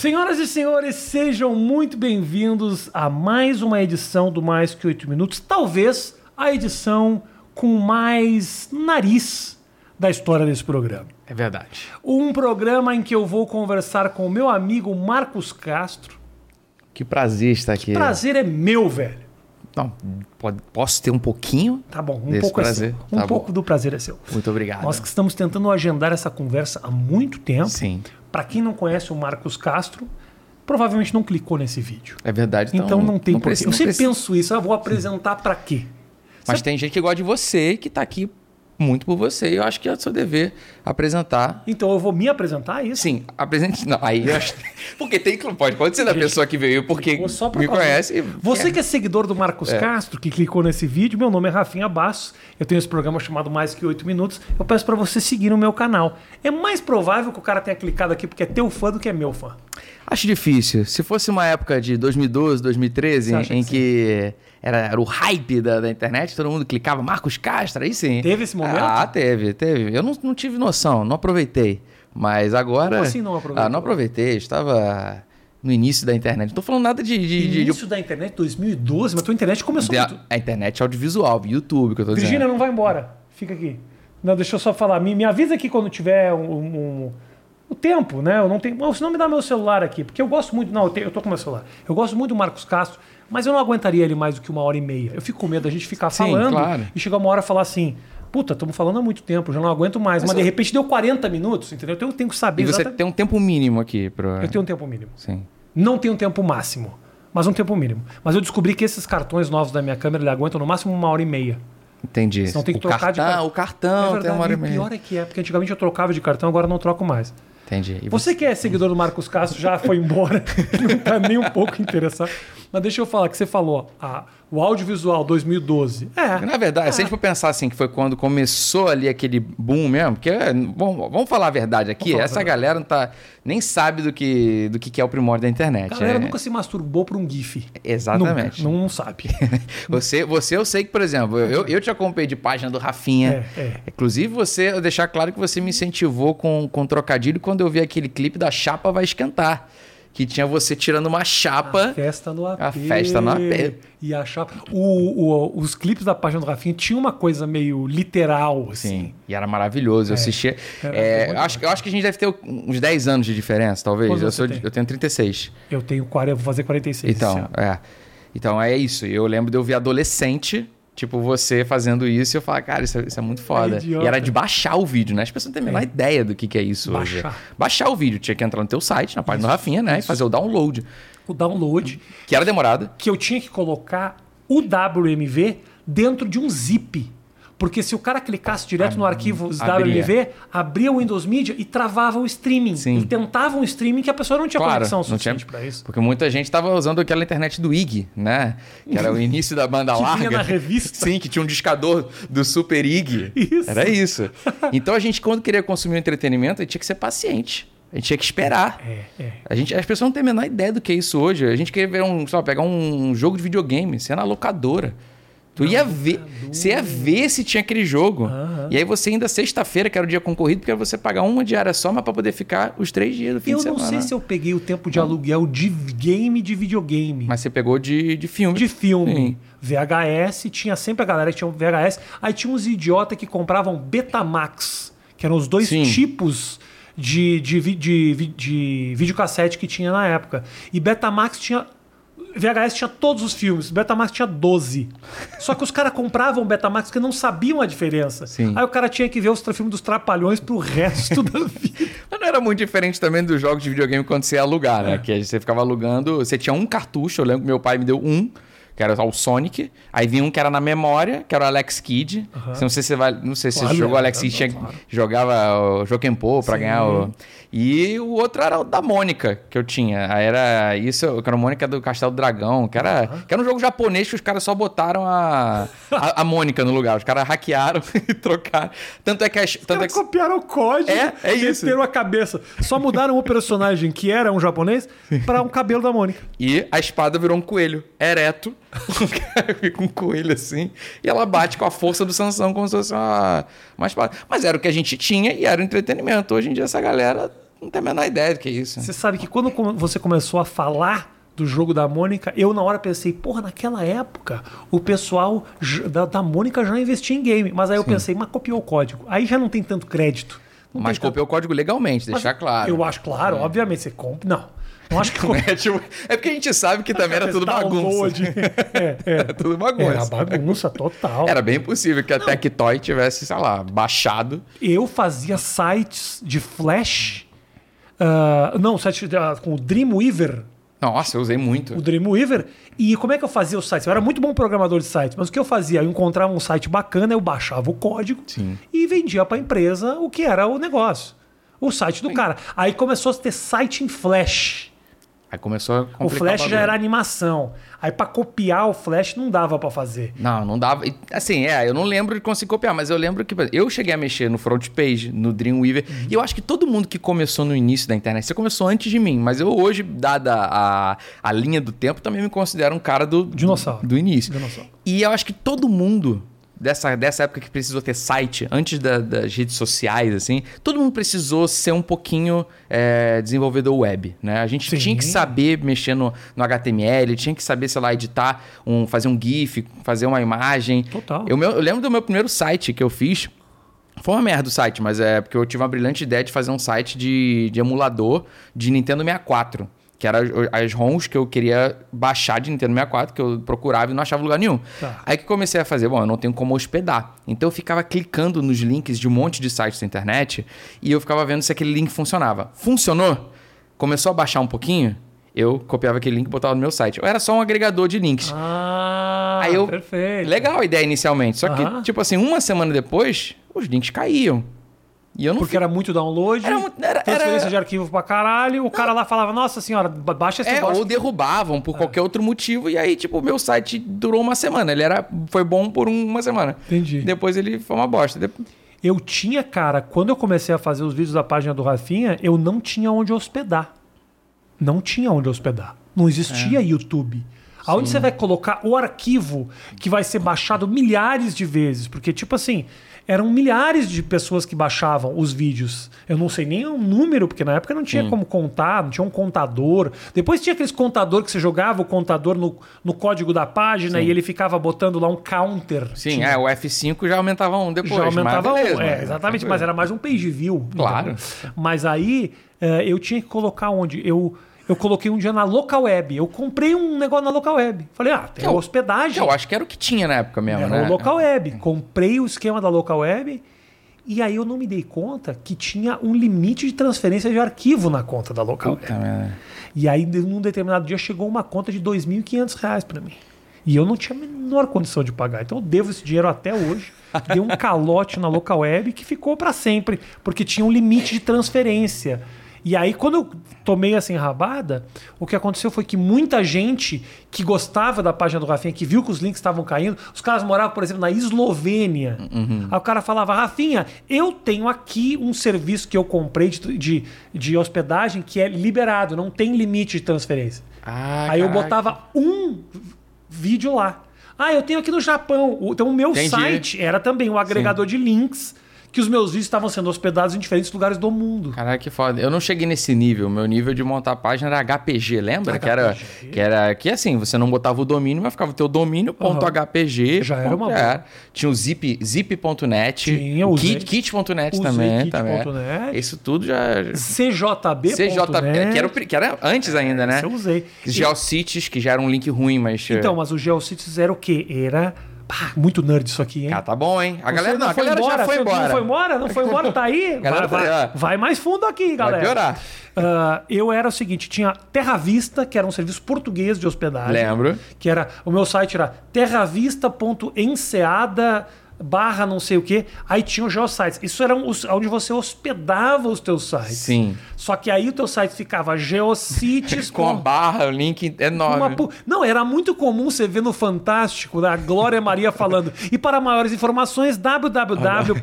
Senhoras e senhores, sejam muito bem-vindos a mais uma edição do Mais Que Oito Minutos. Talvez a edição com mais nariz da história desse programa. É verdade. Um programa em que eu vou conversar com o meu amigo Marcos Castro. Que prazer estar aqui. Prazer é meu, velho. Não, pode- posso ter um pouquinho? Tá bom, um Desse pouco prazer? é seu. Um Tá pouco bom. do prazer é seu. Muito obrigado. Nós que estamos tentando agendar essa conversa há muito tempo. Sim, Para quem não conhece o Marcos Castro, provavelmente não clicou nesse vídeo. é verdade. Então, não tem porquê. precisa- Eu não precisa- penso isso, eu vou apresentar para quê? Mas tem gente que gosta de você, que tá aqui muito por você. E eu acho que é seu dever apresentar. Então eu vou me apresentar é isso? Sim, apresente. Não, aí eu acho. Porque tem que. Pode, pode ser da pessoa que veio porque só me conhece. e- Você que é seguidor do Marcos Castro, que clicou nesse vídeo, meu nome é Rafinha Bastos. Eu tenho esse programa chamado Mais Que Oito Minutos. Eu peço para você seguir no meu canal. É mais provável que o cara tenha clicado aqui porque é teu fã do que é meu fã. Acho difícil. Se fosse uma época de 2012, 2013, Você em, que que era, era o hype da, da internet, todo mundo clicava Marcos Castro, aí sim. Teve esse momento? Ah, teve, teve. Eu não, não tive noção, não aproveitei. Mas agora. Como assim não aproveitou? Ah, não aproveitei. Estava no início da internet. Não tô falando nada de. de, de- de- Início da internet, 2012, mas tua internet começou de- muito... a internet audiovisual, YouTube, que eu tô Virgínia, dizendo. não vai embora. Fica aqui. Não, deixa eu só falar. Me, me avisa aqui quando tiver um, um- o tempo, né? Eu não tenho. Ou se não me dá meu celular aqui, porque eu gosto muito. Não, eu, tenho, eu tô com meu celular. Eu gosto muito do Marcos Castro, mas eu não aguentaria ele mais do que uma hora e meia. Eu fico com medo da gente ficar Sim, falando claro. e chegar uma hora e falar assim. Puta, estamos falando há muito tempo, já não aguento mais. Mas, de repente deu 40 minutos, entendeu? Então eu tenho que saber E você exatamente. tem um tempo mínimo aqui pro. Eu tenho um tempo mínimo. Sim. Não tem um tempo máximo, mas um tempo mínimo. Mas eu descobri que esses cartões novos da minha câmera ele aguentam no máximo uma hora e meia. Entendi. Senão tem que o trocar de cartão, cartão. O cartão tem uma hora e o meia. pior é que é, porque antigamente eu trocava de cartão, agora eu não troco mais. Entendi. E Você que é seguidor do Marcos Castro já foi embora, não tá nem um pouco interessado. Mas deixa eu falar que você falou, ah, o audiovisual 2012. É. Na verdade, se a gente for pensar assim, que foi quando começou ali aquele boom mesmo, porque é, vamos, falar a verdade aqui, essa verdade. galera não tá, nem sabe do que, do que que é o primórdio da internet. A galera é- nunca se masturbou por um GIF. Exatamente. Nunca, não sabe. Você, você, eu sei que, por exemplo, eu, eu te acompanhei de página do Rafinha. É, é. Inclusive, você, eu deixar claro que você me incentivou com, com trocadilho quando eu vi aquele clipe da Chapa Vai Esquentar. Que tinha você tirando uma chapa. Festa no AP. A festa no AP. E a chapa. O, o- os clipes da página do Rafinha tinham uma coisa meio literal, assim. Sim, e era maravilhoso. Eu assistia. É, acho, eu acho que a gente deve ter uns 10 anos de diferença, talvez. Eu, sou tem? eu tenho 36. Eu tenho 40, vou fazer 46. esse Então, é. Então é isso. Eu lembro de eu ver adolescente, tipo, você fazendo isso, e eu falava, cara, isso, é- isso é muito foda. idiota. e era de baixar o vídeo, né? As pessoas não têm a menor ideia do que, que é isso Baixar. hoje. Baixar o vídeo. Tinha que entrar no teu site, na página do Rafinha, né? E fazer o download. O download, Que era demorado. que eu tinha que colocar o WMV dentro de um zip. Porque se o cara clicasse direto no arquivo. WMV, abria o Windows Media e travava o streaming. Sim. Ele tentava um streaming que a pessoa não tinha Claro, conexão suficiente para isso. porque muita gente estava usando aquela internet do IG, né? Que era o início da banda Que larga. vinha na revista. Sim, que tinha um discador do Super IG. Isso. Era isso. Então a gente, quando queria consumir um entretenimento, tinha que ser paciente. A gente tinha que esperar. É, é. A gente, as pessoas não têm a menor ideia do que é isso hoje. A gente queria ver um, só pegar um jogo de videogame, ia na locadora. Tu ia ver, você ia ver se tinha aquele jogo. Aham. E aí você ainda sexta-feira, que era o dia concorrido, porque você pagar uma diária só, mas para poder ficar os três dias do fim Eu de não semana. sei se eu peguei o tempo de aluguel de game de videogame. Mas você pegou de, de filme. de filme. Sim. VHS, tinha sempre a galera que tinha um VHS. Aí tinha uns idiotas que compravam Betamax, que eram os dois Sim. tipos de, de, de, vi- de videocassete que tinha na época. E Betamax tinha. VHS tinha todos os filmes, Betamax tinha 12. Só que os caras compravam Betamax porque não sabiam a diferença. Sim. Aí o cara tinha que ver os filmes dos Trapalhões pro resto da vida. Mas não era muito diferente também dos jogos de videogame quando você ia alugar, É. né? Que você ficava alugando. Você tinha um cartucho, eu lembro que meu pai me deu um, que era o Sonic. Aí vinha um que era na memória, que era o Alex Kidd. Não sei se você vai. Não sei se Claro, você jogou o Alex Kidd, claro. jogava o Jokenpô pra Sim. ganhar o. E o outro era o da Mônica, que eu tinha. Era isso, que era a Mônica do Castelo do Dragão, que era, que era um jogo japonês que os caras só botaram a, a, a Mônica no lugar. Os caras hackearam e trocaram. Tanto é que as. Os Tanto é que, copiaram o código É, é e isso. meteram a cabeça. Só mudaram o personagem, que era um japonês, para um cabelo da Mônica. E a espada virou um coelho ereto, com um coelho assim, e ela bate com a força do Sansão como se fosse uma, uma espada. Mas era o que a gente tinha e era o entretenimento. Hoje em dia essa galera Não tenho a menor ideia do que é isso. Você sabe que quando você começou a falar do jogo da Mônica, eu na hora pensei, porra, naquela época o pessoal da, da Mônica já investia em game. Mas aí eu pensei, mas copiou o código. Aí já não tem tanto crédito. Não Mas tem tanto- copiou o código legalmente, deixar claro. Eu acho claro, obviamente, você compra. Não. Não acho que É, tipo, é porque a gente sabe que também era tudo bagunça. É, é. Era tudo bagunça. Era bagunça total. Era bem possível que a Tectoy tivesse, sei lá, baixado. Eu fazia sites de Flash. Ah, não, site ah, com o Dreamweaver. Nossa, eu usei muito. O Dreamweaver. E como é que eu fazia os sites? Eu era muito bom programador de sites, mas o que eu fazia? Eu encontrava um site bacana, eu baixava o código Sim. e vendia para a empresa o que era o negócio. O site do cara. Aí começou a ter site em Flash. Aí começou a O Flash já bagulho. era animação. Aí para copiar o Flash não dava para fazer. Não, não dava. Assim, é, eu não lembro de conseguir copiar, mas eu lembro que eu cheguei a mexer no front page, no Dreamweaver, Uhum. e eu acho que todo mundo que começou no início da internet, você começou antes de mim, mas eu hoje, dada a, a linha do tempo, também me considero um cara do Dinossauro. do início. Dinossauro. E eu acho que todo mundo dessa, dessa época que precisou ter site, antes da- das redes sociais, assim, todo mundo precisou ser um pouquinho é, desenvolvedor web, né? A gente Sim. tinha que saber mexer no, no HTML, tinha que saber, sei lá, editar, um, fazer um GIF, fazer uma imagem. Total. Eu, eu lembro do meu primeiro site que eu fiz. Foi uma merda o site, mas é porque eu tive uma brilhante ideia de fazer um site de, de emulador de Nintendo 64. Que eram as ROMs que eu queria baixar de Nintendo 64, que eu procurava e não achava lugar nenhum. Tá. Aí que comecei a fazer, bom, eu não tenho como hospedar. Então eu ficava clicando nos links de um monte de sites da internet e eu ficava vendo se aquele link funcionava. Funcionou? Começou a baixar um pouquinho, eu copiava aquele link e botava no meu site. Eu era só um agregador de links. Ah, Aí eu- perfeito. Legal a ideia inicialmente. Só que, tipo assim, uma semana depois, os links caíam. E eu não Porque era muito download, Era era- transferência era- de arquivo pra caralho, o cara lá falava, nossa senhora, ba- baixa esse É, negócio. ou derrubavam por qualquer outro motivo, e aí, tipo, o meu site durou uma semana. Ele era, foi bom por uma semana. Entendi. Depois ele foi uma bosta. Eu tinha, cara, quando eu comecei a fazer os vídeos da página do Rafinha, eu não tinha onde hospedar. Não tinha onde hospedar. Não É. existia YouTube. Aonde você vai colocar o arquivo que vai ser baixado milhares de vezes? Porque, tipo assim, eram milhares de pessoas que baixavam os vídeos. Eu não sei nem o número, porque na época não tinha como contar, não tinha um contador. Depois tinha aqueles contador que você jogava o contador no, no código da página e ele ficava botando lá um counter. Sim, Tinha- é, o F5 já aumentava um depois. já aumentava mas um. É, mas- exatamente, mas era mais um page view. Claro. entendeu? Mas aí eh, eu tinha que colocar onde? Eu, eu coloquei um dia na local web. Eu comprei um negócio na local web. Falei, ah, tem o- hospedagem. Eu acho que era o que tinha na época mesmo, Era né? o local web. Comprei o esquema da local web. E aí eu não me dei conta que tinha um limite de transferência de arquivo na conta da local Puta web. merda. E aí, num determinado dia, chegou uma conta de 2.500 reais para mim. E eu não tinha a menor condição de pagar. Então eu devo esse dinheiro até hoje. Dei um calote na local web que ficou para sempre, porque tinha um limite de transferência. E aí, quando eu tomei essa enrabada, o que aconteceu foi que muita gente que gostava da página do Rafinha, que viu que os links estavam caindo, os caras moravam, por exemplo, na Eslovênia. Aí o cara falava, Rafinha, eu tenho aqui um serviço que eu comprei de, de, de hospedagem que é liberado, não tem limite de transferência. Ah, Aí eu caraca. botava um vídeo lá. Ah, eu tenho aqui no Japão. Então o meu Entendi. site era também um agregador de links que os meus vídeos estavam sendo hospedados em diferentes lugares do mundo. Caraca, que foda. Eu não cheguei nesse nível. Meu nível de montar página era HPG, lembra? Que era HPG. que era que assim, você não botava o domínio, mas ficava o teu domínio ponto .hpg. Já era uma é. Tinha o zip zip.net, kit kit.net Usei também, kit também. net. Isso tudo já CJB. CJ, que era, que era antes ainda, né? Eu usei. Geocities, que já era um link ruim, mas Então, mas o GeoCities era o quê? Era. Pá, muito nerd isso aqui, hein? Ah, tá bom, hein? A galera, Você não, a galera já foi embora. Não foi embora? Não foi embora? Tá aí? Vai, vai- ó. vai mais fundo aqui, galera. Vai piorar. Ah, eu era o seguinte, tinha Terra Vista, que era um serviço português de hospedagem. Lembro. Que era, o meu site era terravista.enseada barra não sei o que. Aí tinha os geosites. Isso era os, onde você hospedava os teus sites. Sim. Só que aí o teu site ficava geocities Com a barra, o link enorme. uma Não, era muito comum você ver no Fantástico a Glória Maria falando. E para maiores informações, www.cnn.com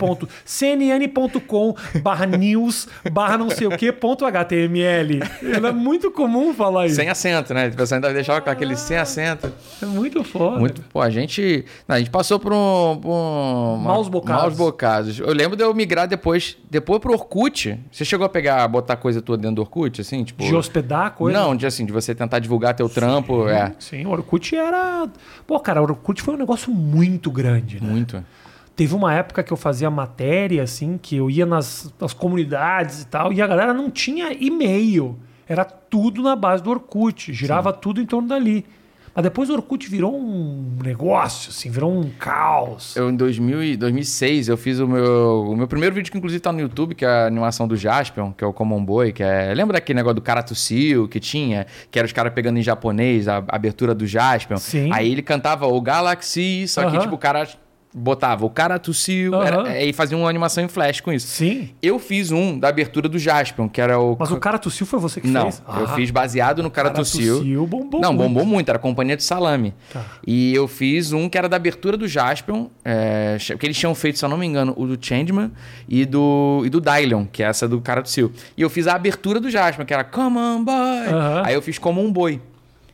barra news barra não sei o que ponto HTML. Era muito comum falar isso. Sem acento, né? O pessoal ainda deixava com aquele sem acento. É muito foda. Muito, pô, a gente, não, a gente passou por um, por um, Maus bocados. maus bocados. Eu lembro de eu migrar depois, depois pro Orkut. Você chegou a pegar, botar coisa tua dentro do Orkut, assim, tipo... De hospedar coisa? Não, de assim, de você tentar divulgar teu trampo, é. Sim, o Orkut era. Pô, cara, o Orkut foi um negócio muito grande, né? Muito. Teve uma época que eu fazia matéria, assim, que eu ia nas, nas comunidades e tal, e a galera não tinha e-mail. Era tudo na base do Orkut, girava tudo em torno dali. Mas depois o Orkut virou um negócio, assim, virou um caos. Eu, em 2000 e 2006, eu fiz o meu, o meu primeiro vídeo, que inclusive tá no YouTube, que é a animação do Jaspion, que é o Common Boy, que é... Lembra daquele negócio do cara tossiu que tinha? Que era os caras pegando em japonês, a, a abertura do Jaspion. Sim. Aí ele cantava o Galaxy, só que, tipo, o cara botava o cara tossiu, Aham. era- e fazia uma animação em flash com isso. Sim. Eu fiz um da abertura do Jaspion, que era o... Mas o cara tossiu foi você que Não, fez? eu Ah, fiz baseado no cara, Cara tossiu. Tossiu bombou Não, muito. bombou muito, era companhia de salame. Tá. E eu fiz um que era da abertura do Jaspion, é, que eles tinham feito, se eu não me engano, o do Changeman e do, e do Dylion, que é essa do cara do Sil. E eu fiz a abertura do Jaspion, que era Come on, boy. Aham. Aí eu fiz como um boi.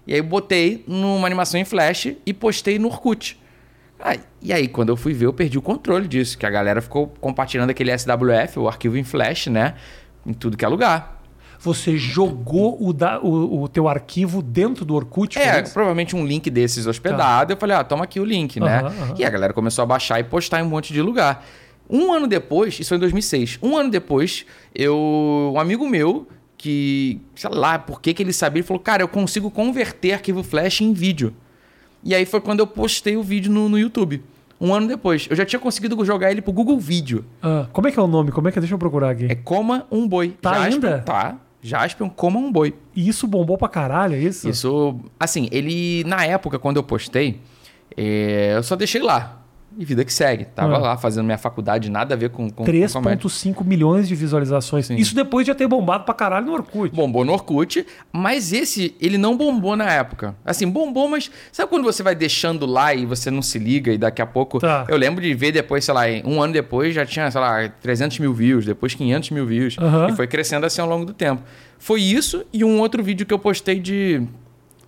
E aí eu botei numa animação em flash e postei no Orkut. Aí- e aí, quando eu fui ver, eu perdi o controle disso, que a galera ficou compartilhando aquele SWF, o arquivo em flash, né? Em tudo que é lugar. Você jogou o, da- o, o teu arquivo dentro do Orkut? É, isso? provavelmente um link desses hospedado. Eu falei, ah, toma aqui o link, né? Aham. E a galera começou a baixar e postar em um monte de lugar. Um ano depois, isso foi em 2006, um ano depois, eu, um amigo meu, que, sei lá, por que, que ele sabia, ele falou, cara, eu consigo converter arquivo flash em vídeo. E aí foi quando eu postei o vídeo no, no YouTube. Um ano depois. Eu já tinha conseguido jogar ele pro Google Vídeo. Ah, como é que é o nome? Como é que é? Deixa eu procurar aqui. É Coma um Boi. Tá ainda? Tá. Jaspion, Coma um Boi. E isso bombou pra caralho, é isso? Isso, assim, ele, na época, quando eu postei, é, eu só deixei lá. E vida que segue. Tava Ah. lá fazendo minha faculdade, nada a ver com, com, com comédia. 3,5 milhões de visualizações. Sim. Isso depois de já ter bombado pra caralho no Orkut. Bombou no Orkut, mas esse, ele não bombou na época. Assim, bombou, mas sabe quando você vai deixando lá e você não se liga e daqui a pouco... Tá. Eu lembro de ver depois, sei lá, um ano depois já tinha, sei lá, 300 mil views, depois 500 mil views. Aham. E foi crescendo assim ao longo do tempo. Foi isso e um outro vídeo que eu postei de,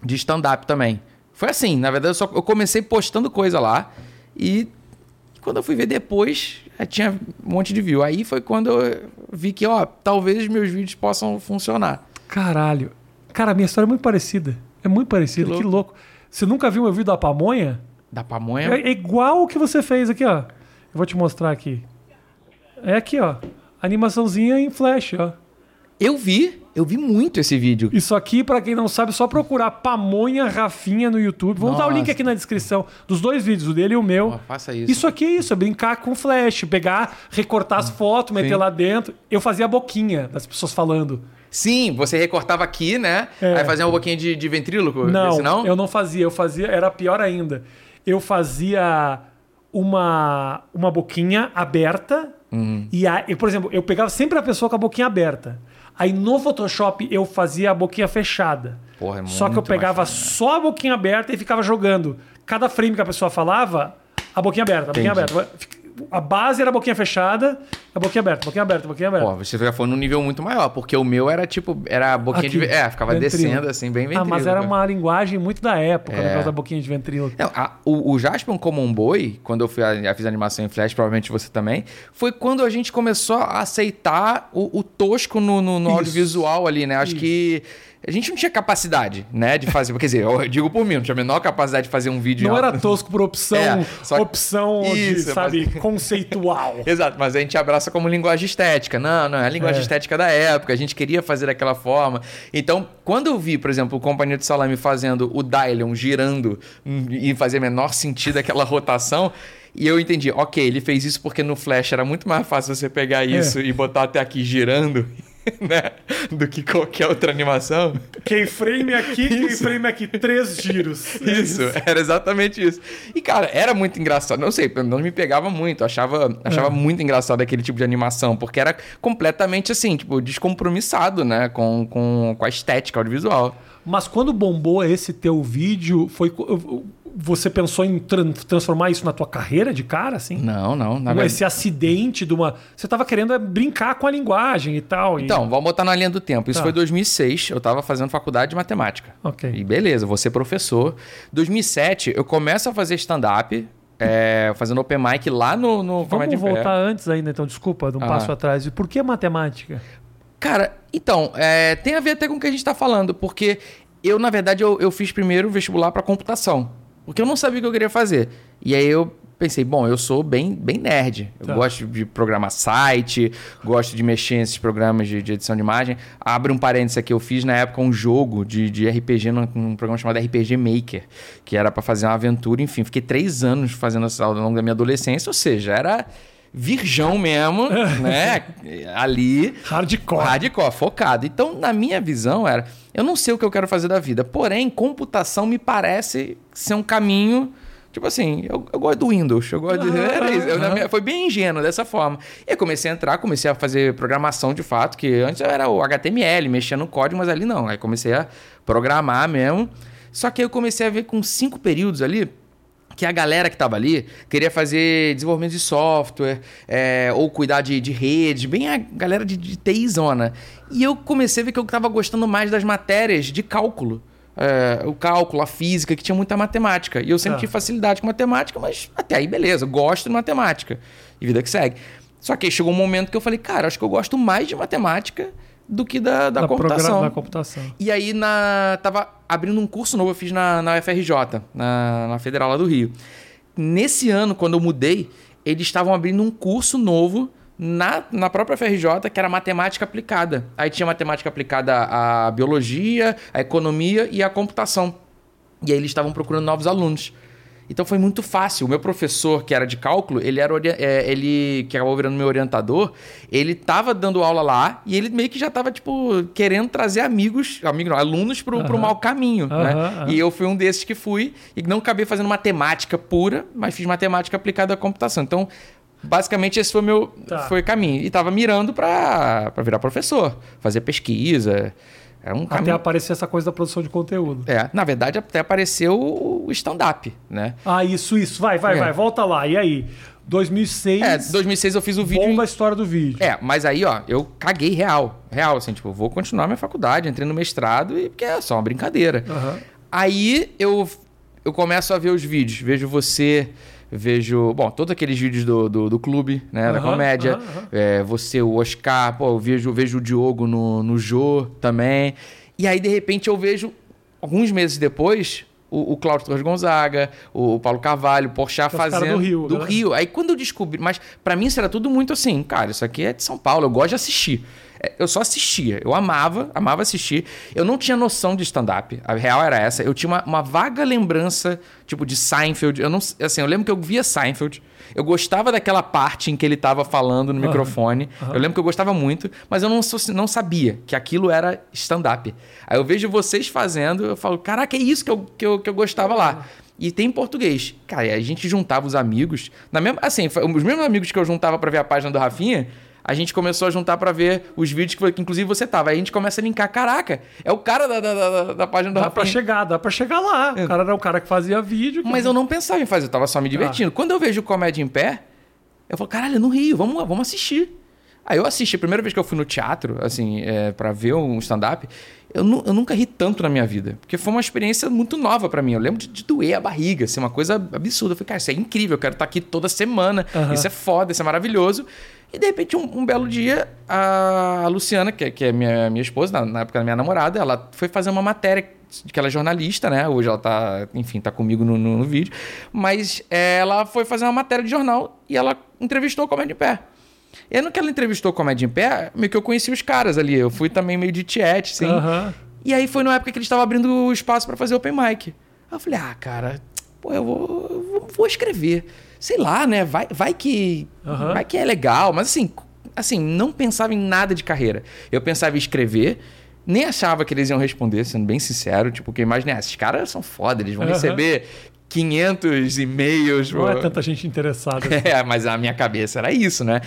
de stand-up também. Foi assim, na verdade eu, só, eu comecei postando coisa lá e quando eu fui ver depois, tinha um monte de view. Aí foi quando eu vi que, ó, talvez os meus vídeos possam funcionar. Caralho. Cara, a minha história é muito parecida. É muito parecida. Que Que louco. louco. Você nunca viu meu vídeo da pamonha? Da pamonha. É, é igual o que você fez aqui, ó. Eu vou te mostrar aqui. É aqui, ó. Animaçãozinha em flash, ó. Eu vi, eu vi muito esse vídeo. Isso aqui, pra quem não sabe, é só procurar Pamonha Rafinha no YouTube. Vou botar o link aqui na descrição dos dois vídeos, o dele e o meu. Faça isso. Isso aqui é isso, é brincar com flash, pegar, recortar as fotos, meter Sim. lá dentro. Eu fazia a boquinha das pessoas falando. Sim, você recortava aqui, né? É. Aí fazia uma boquinha de, de ventríloco. Não, não? eu não fazia. Eu fazia, era pior ainda. Eu fazia uma, uma boquinha aberta. Uhum. E eu, por exemplo, eu pegava sempre a pessoa com a boquinha aberta. Aí no Photoshop eu fazia a boquinha fechada. Porra, é Só que eu pegava né? só a boquinha aberta e ficava jogando. Cada frame que a pessoa falava, a boquinha aberta, a boquinha Entendi. aberta. A base era a boquinha fechada, a boquinha aberta, a boquinha aberta, boquinha aberta. Pô, você já foi num nível muito maior, porque o meu era tipo, era a boquinha Aqui, de. É, ficava ventríloco. descendo assim, bem ah, ventríloco. mas era uma linguagem muito da época, o É. negócio da boquinha de ventríloco. Não, a- o, o Jaspion Common Boy, quando eu fui a, fiz a animação em Flash, provavelmente você também, foi quando a gente começou a aceitar o, o tosco no, no, no audiovisual ali, né? Acho Isso. que a gente não tinha capacidade, né, de fazer. Quer dizer, eu digo por mim, não tinha a menor capacidade de fazer um vídeo. Não em era tosco por opção, É, só- opção de, Isso, sabe, mas- conceitual. Exato, mas a gente abraça como linguagem estética. Não, não, é a linguagem É. estética da época, a gente queria fazer daquela forma. Então, quando eu vi, por exemplo, o Companhia de Salame fazendo o Dylion girando hum, e fazer menor sentido aquela rotação, e eu entendi, ok, ele fez isso porque no Flash era muito mais fácil você pegar isso e botar até aqui girando. Né? Do que qualquer outra animação. Keyframe aqui, keyframe aqui, três giros. É Isso, era exatamente isso. E, cara, era muito engraçado. Não sei, pelo menos me pegava muito. Eu Achava, achava É. muito engraçado aquele tipo de animação, porque era completamente assim, tipo, descompromissado, né? Com, com, com a estética audiovisual. Mas quando bombou esse teu vídeo, foi co- você pensou em tran- transformar isso na tua carreira de cara, assim? Não, não. Na Com verdade. esse acidente de uma. Você tava querendo é brincar com a linguagem e tal. e- Então, vamos botar na linha do tempo. Isso Tá. foi 2006, eu tava fazendo faculdade de matemática. Ok. E beleza, vou ser professor. 2007, eu começo a fazer stand-up é, fazendo open mic lá no, no Vamos voltar antes ainda, então, desculpa, de um Ah. passo atrás. E por que matemática? Cara, então, é, tem a ver até com o que a gente tá falando, porque eu, na verdade, eu, eu fiz primeiro vestibular para computação, porque eu não sabia o que eu queria fazer. E aí eu pensei, bom, eu sou bem, bem nerd. Eu Tá. gosto de programar site, gosto de mexer nesses programas de, de edição de imagem. Abre um parênteses aqui, eu fiz na época um jogo de, de RPG num, num programa chamado RPG Maker, que era para fazer uma aventura, enfim. Fiquei três anos fazendo essa aula ao longo da minha adolescência, ou seja, era virgão mesmo, né? Ali. Hardcore. Hardcore, focado. Então, na minha visão, era: eu não sei o que eu quero fazer da vida, porém, computação me parece ser um caminho. Tipo assim, eu, eu gosto do Windows, eu gosto de. Era isso, eu, minha- foi bem ingênuo dessa forma. E aí comecei a entrar, comecei a fazer programação de fato, que antes era o HTML, mexia no código, mas ali não. Aí comecei a programar mesmo. Só que aí eu comecei a ver com cinco períodos ali que a galera que tava ali queria fazer desenvolvimento de software é, ou cuidar de, de rede, bem a galera de, de TI zona. E eu comecei a ver que eu tava gostando mais das matérias de cálculo. É, o cálculo, a física, que tinha muita matemática. E eu sempre Tá. tive facilidade com matemática, mas até aí beleza, gosto de matemática. E vida que segue. Só que aí chegou um momento que eu falei, cara, acho que eu gosto mais de matemática do que da, da, computação. programa- da computação. E aí na, tava abrindo um curso novo, eu fiz na, na UFRJ, na, na Federal lá do Rio. Nesse ano, quando eu mudei, eles estavam abrindo um curso novo na, na própria FRJ, que era matemática aplicada. Aí tinha matemática aplicada à biologia, à economia e à computação. E aí eles estavam procurando novos alunos. Então foi muito fácil. O meu professor, que era de cálculo, ele era é, ele que acabou virando meu orientador, ele estava dando aula lá e ele meio que já estava tipo querendo trazer amigos, amigos não, alunos pro, pro Aham. mau caminho, né? E eu fui um desses que fui e não acabei fazendo matemática pura, mas fiz matemática aplicada à computação. Então, basicamente esse foi meu Tá. foi o caminho e estava mirando para virar professor, fazer pesquisa. É um Até caminho. aparecer essa coisa da produção de conteúdo. É, na verdade até apareceu o stand-up, né? Ah, isso, isso. Vai, vai, É. vai. Volta lá. E aí? 2006. É, 2006 eu fiz o vídeo. Bomba a história do vídeo. É, mas aí, ó, eu caguei real. Real, assim, tipo, vou continuar minha faculdade, entrei no mestrado e porque é só uma brincadeira. Aham. Aí eu, eu começo a ver os vídeos. Vejo você, vejo. Bom, todos aqueles vídeos do, do, do clube, né? Da Aham, comédia. aham, aham. É, você, o Oscar, pô, eu vejo, vejo o Diogo no, no Jô também. E aí, de repente, eu vejo, alguns meses depois. O, o Cláudio Torres Gonzaga, o Paulo Carvalho, o Porchat Que é fazendo. do Rio, do né? Rio. Aí quando eu descobri. Mas pra mim isso era tudo muito assim, cara, isso aqui é de São Paulo, eu gosto de assistir. Eu só assistia, eu amava, amava assistir. Eu não tinha noção de stand-up. A real era essa. Eu tinha uma, uma vaga lembrança, tipo, de Seinfeld. Eu não assim, eu lembro que eu via Seinfeld. Eu gostava daquela parte em que ele tava falando no microfone. Eu lembro que eu gostava muito, mas eu não, não sabia que aquilo era stand-up. Aí eu vejo vocês fazendo, eu falo, caraca, é isso que eu, que eu, que eu gostava lá. E tem em português. Cara, a gente juntava os amigos. Na mesma, assim, os mesmos amigos que eu juntava pra ver a página do Rafinha, a gente começou a juntar pra ver os vídeos que, que inclusive você tava. Aí a gente começa a linkar. Caraca, é o cara da, da, da, da página do Dá pra Rafinha. chegar, dá pra chegar lá. O cara era o cara que fazia vídeo. que- Mas eu não pensava em fazer, eu tava só me divertindo. Quando eu vejo comédia em pé, eu falo, caralho, é no Rio, vamos, vamos assistir. Aí eu assisti, a primeira vez que eu fui no teatro, assim, é, para ver um stand-up, eu, nu- eu nunca ri tanto na minha vida. Porque foi uma experiência muito nova pra mim. Eu lembro de, de doer a barriga, assim, uma coisa absurda. Eu falei, cara, isso é incrível, eu quero estar aqui toda semana. Aham. Isso é foda, isso é maravilhoso. E de repente, um, um belo dia, a Luciana, que, é- que é minha, minha esposa, na, na época da minha namorada, ela foi fazer uma matéria, que ela é jornalista, né? Hoje ela tá, enfim, tá comigo no, no- no vídeo. Mas é, ela foi fazer uma matéria de jornal e ela entrevistou o Comédia em Pé. E aí, no que ela entrevistou o Comédia em Pé, meio que eu conheci os caras ali. Eu fui também meio de tiete, assim. Aham. E aí foi na época que eles estavam abrindo o espaço pra fazer open mic. Aí eu falei, ah, cara, pô, eu vou, eu vou escrever. Sei lá, né? Vai, vai que. Aham. Vai que é legal. Mas assim, assim, não pensava em nada de carreira. Eu pensava em escrever. Nem achava que eles iam responder, sendo bem sincero. Tipo, porque eu imaginei, ah, esses caras são foda, eles vão Aham. receber 500 e-mails. Não é pô. tanta gente interessada. É, mas a minha cabeça era isso, né?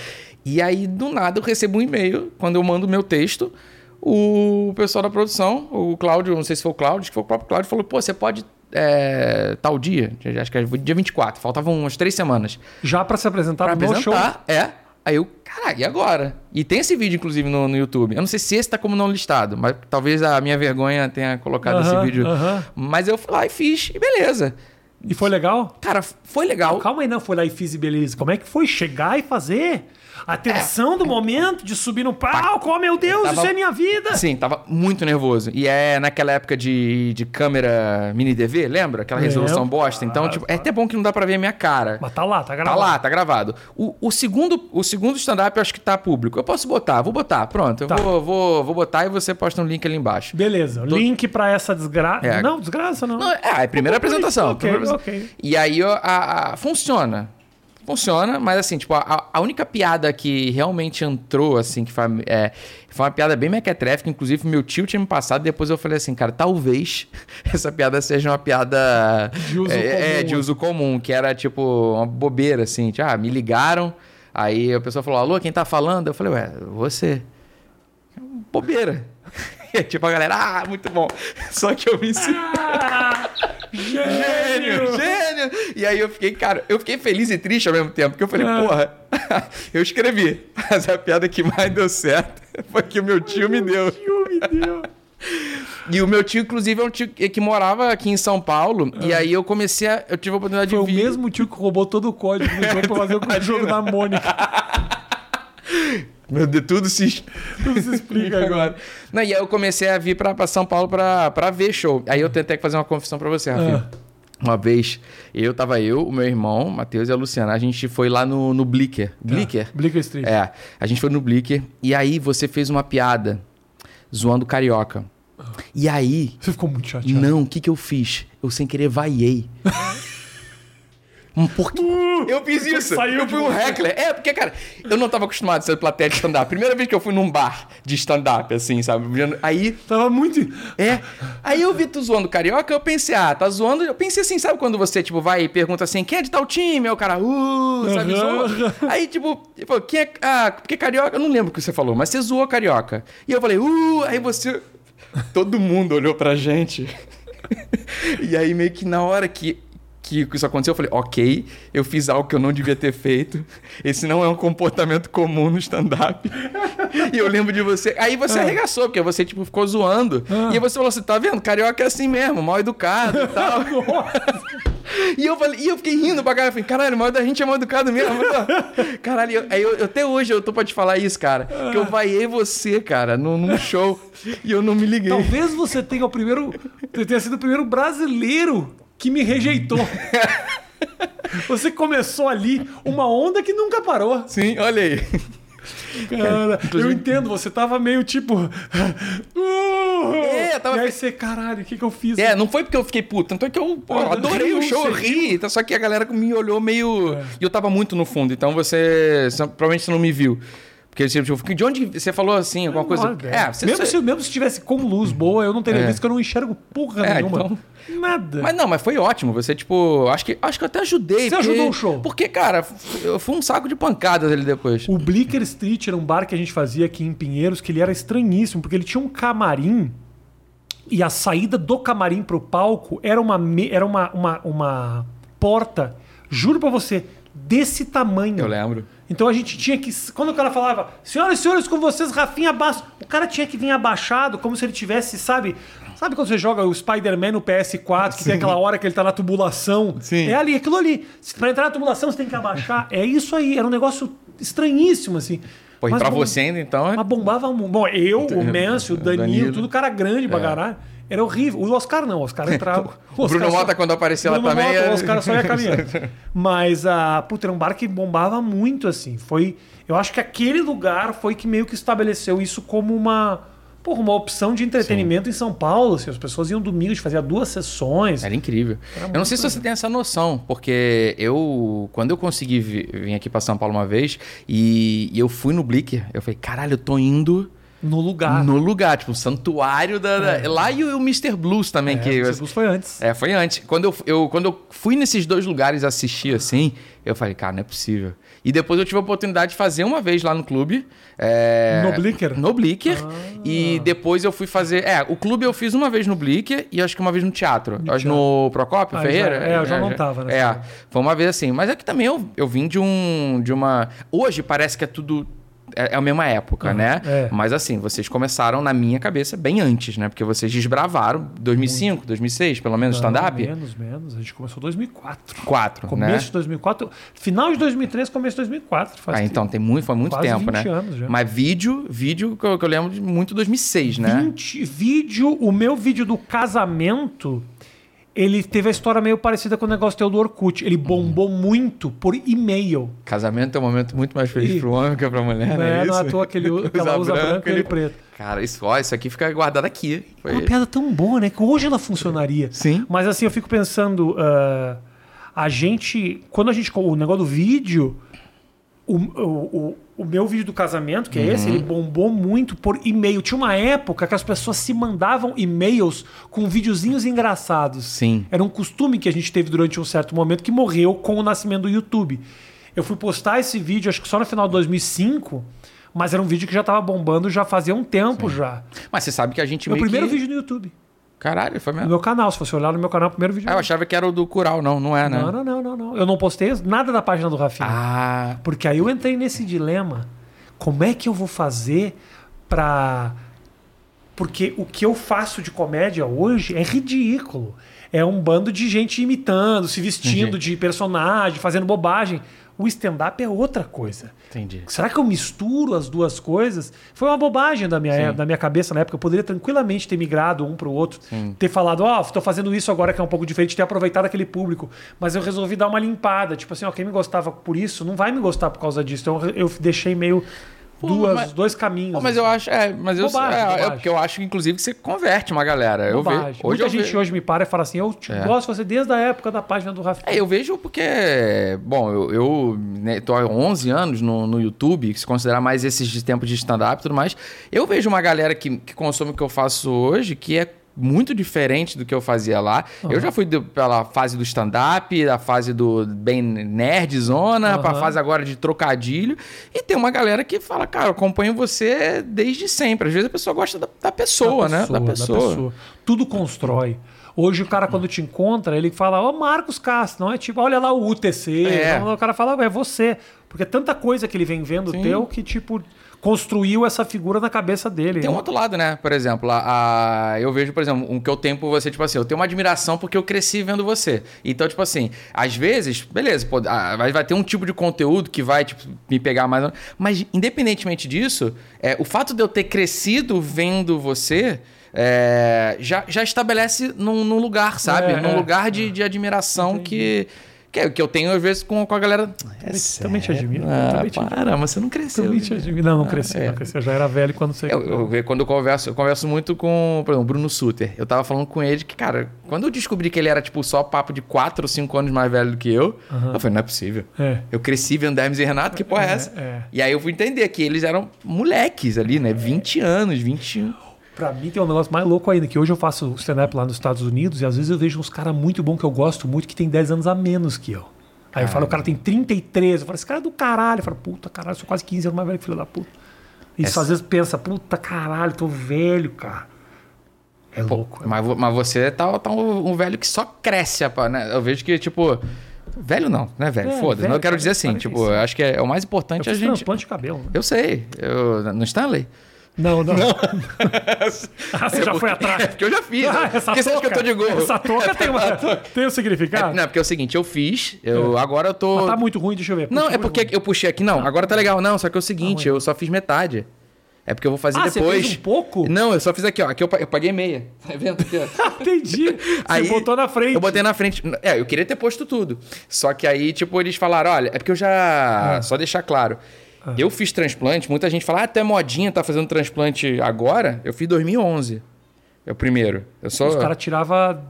E aí, do nada, eu recebo um e-mail, quando eu mando o meu texto, o pessoal da produção, o Cláudio, não sei se foi o Cláudio, que foi o próprio Cláudio, falou, pô, você pode é, tal dia, acho que era dia 24, faltavam umas três semanas Já pra se apresentar pra no show. apresentar. É. Aí eu, caralho, e agora? E tem esse vídeo, inclusive, no, no YouTube. Eu não sei se esse tá como não listado, mas talvez a minha vergonha tenha colocado esse Aham, vídeo. aham. Mas eu fui lá e fiz, e beleza. E foi legal? Cara, foi legal. Calma aí, não. Foi lá e fiz e beleza. Como é que foi chegar e fazer? A tensão do momento de subir no palco. Oh, meu Deus, Tava- isso é minha vida. Sim, tava muito nervoso. E é naquela época de, de câmera mini DV, lembra? Aquela resolução Lembro. bosta. Então, tipo, é até bom que não dá pra ver a minha cara. Mas tá lá, tá Tá gravado. lá, tá gravado. O, o segundo, o segundo stand-up eu acho que tá público. Eu posso botar, vou botar. Pronto, eu Tá. vou, vou, vou botar e você posta um link ali embaixo. Beleza. Link pra essa desgraça. É. Não, desgraça não. Não, é, é a primeira apresentação. Ok, Primeira ok. E aí ó, a, a- funciona. Funciona, mas assim, tipo, a, a única piada que realmente entrou, assim, que foi, é, foi uma piada bem mequetrefe, que inclusive meu tio tinha me passado, depois eu falei assim, cara, talvez essa piada seja uma piada De uso é, comum, é, de uso comum, que era tipo uma bobeira, assim, tipo, ah, me ligaram, aí a pessoa falou, alô, quem tá falando? Eu falei, ué, você. Bobeira. Tipo, a galera, ah, muito bom. Só que eu me senti. Ah, Gênio, gênio! E aí eu fiquei, cara, eu fiquei feliz e triste ao mesmo tempo, porque eu falei, Ah. porra, eu escrevi, mas a piada que mais deu certo foi que o meu tio me deu. Tio, me deu. E o meu tio, inclusive, é um tio que morava aqui em São Paulo, e aí eu comecei a. Eu tive a oportunidade. Foi o de vir. mesmo tio que roubou todo o código do jogo pra fazer o jogo da Mônica. Meu Deus, tudo se Tudo se explica agora. Não, e aí eu comecei a vir pra, pra São Paulo pra, pra ver show. Aí eu tentei fazer uma confissão pra você, Rafinha. Ah. Uma vez, eu tava eu, o meu irmão, Matheus e a Luciana. A gente foi lá no, no Blicker. Blicker? Blicker Street. É, a gente foi no Blicker e aí você fez uma piada zoando carioca. E aí, Você ficou muito chateado. não, o que que eu fiz? Eu sem querer vaiei. Um Porque eu fiz isso. saiu eu fui um heckler. É, porque, cara, eu não tava acostumado a ser plateia de stand-up. Primeira vez que eu fui num bar de stand-up, assim, sabe? Aí Tava muito. é. Aí eu vi tu zoando carioca, eu pensei, ah, tá zoando. Eu pensei assim, sabe quando você, tipo, vai e pergunta assim, quem é de tal time? Aí o cara, uh, sabe, zoa. Aí, tipo, tipo, quem é. Ah, porque carioca, eu não lembro o que você falou, mas você zoou carioca. E eu falei, uh, aí você. Todo mundo olhou pra gente. e aí, meio que na hora que. Que isso aconteceu, eu falei, ok, eu fiz algo que eu não devia ter feito. Esse não é um comportamento comum no stand-up. e eu lembro de você. Aí você arregaçou, porque você, tipo, ficou zoando. E aí você falou assim: tá vendo? Carioca é assim mesmo, mal educado e tal. e eu falei, e eu fiquei rindo pra caralho. Eu falei, caralho, mal da gente é mal educado mesmo. caralho, eu- aí eu, até hoje eu tô pra te falar isso, cara. Que eu vaiei você, cara, num, num show. E eu não me liguei. Talvez você tenha o primeiro. tenha sido o primeiro brasileiro que me rejeitou. Você começou ali uma onda que nunca parou. Sim, olha aí. Cara, eu entendo, você tava meio tipo. Uh, É, tava E aí você, caralho, o que, que eu fiz? É, não foi porque eu fiquei puto, tanto é que eu pô, adorei o show, eu ri, então, só que a galera me olhou meio. E eu tava muito no fundo, então você. você- provavelmente você não me viu. Porque você, tipo, de onde você falou assim, alguma coisa. Olha, É, você mesmo, você- se, mesmo se tivesse com luz boa, eu não teria É. visto que eu não enxergo porra É, nenhuma. então- Nada. Mas não, mas foi ótimo. Você, tipo, acho que, acho que eu até ajudei. Você porque- ajudou o show? Porque, cara, eu fui um saco de pancadas ali depois. O Blicker Street era um bar que a gente fazia aqui em Pinheiros, que ele era estranhíssimo, porque ele tinha um camarim e a saída do camarim pro palco era uma, me- era uma, uma, uma porta, juro pra você, desse tamanho. Eu lembro. Então a gente tinha que. Quando o cara falava, senhoras e senhores, com vocês, Rafinha Basso, o cara tinha que vir abaixado, como se ele tivesse, sabe? Sabe quando você joga o Spider-Man no PS4, que tem aquela hora que ele tá na tubulação? Sim. É ali, aquilo ali. Pra entrar na tubulação, você tem que abaixar. É isso aí. Era um negócio estranhíssimo, assim. Pô, e pra bom- você ainda, então. Mas bombava muito. Bom, eu, o Mancio, o Danilo, Danilo. tudo cara grande pra caralho. Era horrível. O Oscar não, o Oscar entrava. O Bruno Oscar só- Mota, quando apareceu lá Bruno também. Mota, é- Os caras só iam caminhando. Mas, a puta, era um bar que bombava muito, assim. Foi. Eu acho que aquele lugar foi que meio que estabeleceu isso como uma. Porra, uma opção de entretenimento em São Paulo. Assim, as pessoas iam domingo, a gente fazia duas sessões. Era incrível. eu não sei se você tem essa noção, porque eu, quando eu consegui vi- vir aqui pra São Paulo uma vez e, e eu fui no Blicker, eu falei, caralho, eu tô indo No lugar. no lugar, tipo, o santuário da. da- Lá e o, o Mr. Blues também, É, que. o Cebus foi antes. É, foi antes. Quando eu, eu- quando eu fui nesses dois lugares assistir assim, eu falei, cara, não é possível. E depois eu tive a oportunidade de fazer uma vez lá no clube. é, No Blicker? No Blicker. Ah. E depois eu fui fazer. É, o clube eu fiz uma vez no Blicker e acho que uma vez no teatro. acho no Procópio Ah, Ferreira. já- é, eu já não tava nessa É, foi uma vez assim. Mas é que também eu, eu vim de um. de uma. Hoje parece que é tudo. É, é a mesma época, né? é. Mas assim, vocês começaram na minha cabeça bem antes, né? Porque vocês desbravaram 2005, 2006, pelo menos, stand-up? Menos, menos. A gente começou em 2004. Quatro, Começo né? de 2004. Final de 2003, começo de 2004. Faz Ah, então tem muito, foi muito tempo, 20 né? anos já. Mas vídeo, vídeo que eu, que eu lembro de muito 2006, né? 20 vídeo, o meu vídeo do casamento, ele teve a história meio parecida com o negócio teu do Orkut. Ele bombou muito por e-mail. Casamento é um momento muito mais feliz Ih. pro homem que pra mulher, Não né? é, não é à toa que, ele, que ela Usa branco, branco, e ele preto. Cara, isso, ó, isso aqui fica guardado aqui. Foi- Uma piada tão boa, né? Que hoje ela funcionaria. Sim. Mas assim, eu fico pensando, ah, a gente, quando a gente, o negócio do vídeo, o, o, o, o meu vídeo do casamento, que é esse, ele bombou muito por e-mail. Tinha uma época que as pessoas se mandavam e-mails com videozinhos engraçados. Sim. Era um costume que a gente teve durante um certo momento que morreu com o nascimento do YouTube. Eu fui postar esse vídeo, acho que só no final de 2005, mas era um vídeo que já estava bombando já fazia um tempo já. Mas você sabe que a gente Meu primeiro que... vídeo no YouTube. Caralho, foi No mesmo. meu canal, se você olhar no meu canal, o primeiro vídeo. Ah, eu achava que era o do Cural, não, não é, né? Não, não, não, não, não. Eu não postei nada da página do Rafinha. Ah, Porque aí eu entrei nesse dilema. Como é que eu vou fazer pra. Porque o que eu faço de comédia hoje é ridículo. É um bando de gente imitando, se vestindo Entendi. de personagem, fazendo bobagem. O stand-up é outra coisa. entendi. Será que eu misturo as duas coisas? Foi uma bobagem da minha, Sim. da minha cabeça na época. Eu poderia tranquilamente ter migrado um para o outro, ter falado, ó, tô fazendo isso agora que é um pouco diferente, ter aproveitado aquele público. Mas eu resolvi dar uma limpada. Tipo assim, ó, quem me gostava por isso não vai me gostar por causa disso. Então eu deixei meio duas, mas- dois caminhos. Pô, mas eu acho, é, mas eu, Bobagem, é, é bobagem. porque eu acho, inclusive, que você converte uma galera. Eu vejo, hoje Muita eu gente hoje me para e fala assim, eu te É. gosto de você desde a época da página do Rafinha. É, eu vejo porque, bom, eu, eu né, tô há 11 anos no, no YouTube, que se considerar mais esses de tempo de stand-up e tudo mais. Eu vejo uma galera que, que consome o que eu faço hoje, que é muito diferente do que eu fazia lá. Eu já fui do- pela fase do stand-up, da fase do bem nerdzona, pra Aham. fase agora de trocadilho. E tem uma galera que fala, cara, eu acompanho você desde sempre. Às vezes a pessoa gosta da, da pessoa, né? Da pessoa. Tudo constrói. Hoje o cara, quando te encontra, ele fala, ó, Marcos Castro, não é tipo, olha lá o UTC. É. Então, o cara fala, é você. Porque é tanta coisa que ele vem vendo Sim. teu que, tipo, construiu essa figura na cabeça dele. Tem um outro lado, né? Por exemplo, a, a- eu vejo, por exemplo, um que eu tenho por você, tipo assim, eu tenho uma admiração porque eu cresci vendo você. Então, tipo assim, às vezes, beleza, pô, vai, vai ter um tipo de conteúdo que vai, tipo, me pegar mais. Mas, independentemente disso, é, o fato de eu ter crescido vendo você. é, já, já estabelece num, num lugar, sabe? É, num é. lugar de, de admiração que, que, que eu tenho, às vezes, com, com a galera. É também te admiro, Ah, também te para, mas você não cresceu. Também te admiro. Não, não cresci, é. não cresci. Eu já era velho quando você. Eu, eu- eu- quando eu converso, eu converso muito com, por exemplo, o Bruno Suter. Eu tava falando com ele que, cara, quando eu descobri que ele era, tipo, só papo de 4 ou 5 anos mais velho do que eu, eu falei, não é possível. É. Eu cresci vendo Hermes e Renato, que porra é, É, essa? é. E aí eu fui entender que eles eram moleques ali, né? 20 anos, 21. Pra mim tem um negócio mais louco ainda, que hoje eu faço stand-up lá nos Estados Unidos e às vezes eu vejo uns caras muito bons que eu gosto muito que tem 10 anos a menos que eu. Aí eu falo, o cara tem 33. Eu falo, esse cara é do caralho. Eu falo, puta caralho, eu sou quase 15 anos mais velho que filho da puta. Isso Essa- às vezes pensa, puta caralho, tô velho, cara. É louco. é Mas, mas você tá, tá um, um velho que só cresce, apa- né? Eu vejo que, tipo... Velho não, né, velho? É, Foda-se. eu quero dizer assim, 45. tipo, eu acho que é, é o mais Eu importante a fiz gente... transplante de cabelo. Né? Eu sei. Eu, no Stanley. Não, não. ah, você É já porque- foi atrás. É porque eu já fiz. Ah, essa Por que você acha que eu tô de gorro? Essa touca tem, uma, tem um É, significado? não, porque é o seguinte, eu fiz, eu, agora eu tô... Mas tá muito ruim, deixa eu ver. Não, Puxa, é porque eu puxei aqui, não, agora tá legal. Não, só que é o seguinte, eu só fiz metade. É porque eu vou fazer Ah, você depois. fez um pouco? Não, eu só fiz aqui, ó. Aqui eu, eu paguei meia. Tá vendo aqui, ó? Entendi. Você Aí, botou na frente. Eu botei na frente. É, eu queria ter posto tudo. Só que aí, tipo, eles falaram: olha, é porque eu já. Ah. Só deixar claro. Eu fiz transplante, muita gente fala, ah, tu é modinha, tá fazendo transplante agora. Eu fiz 2011. É o primeiro. Eu sou. Os caras tiravam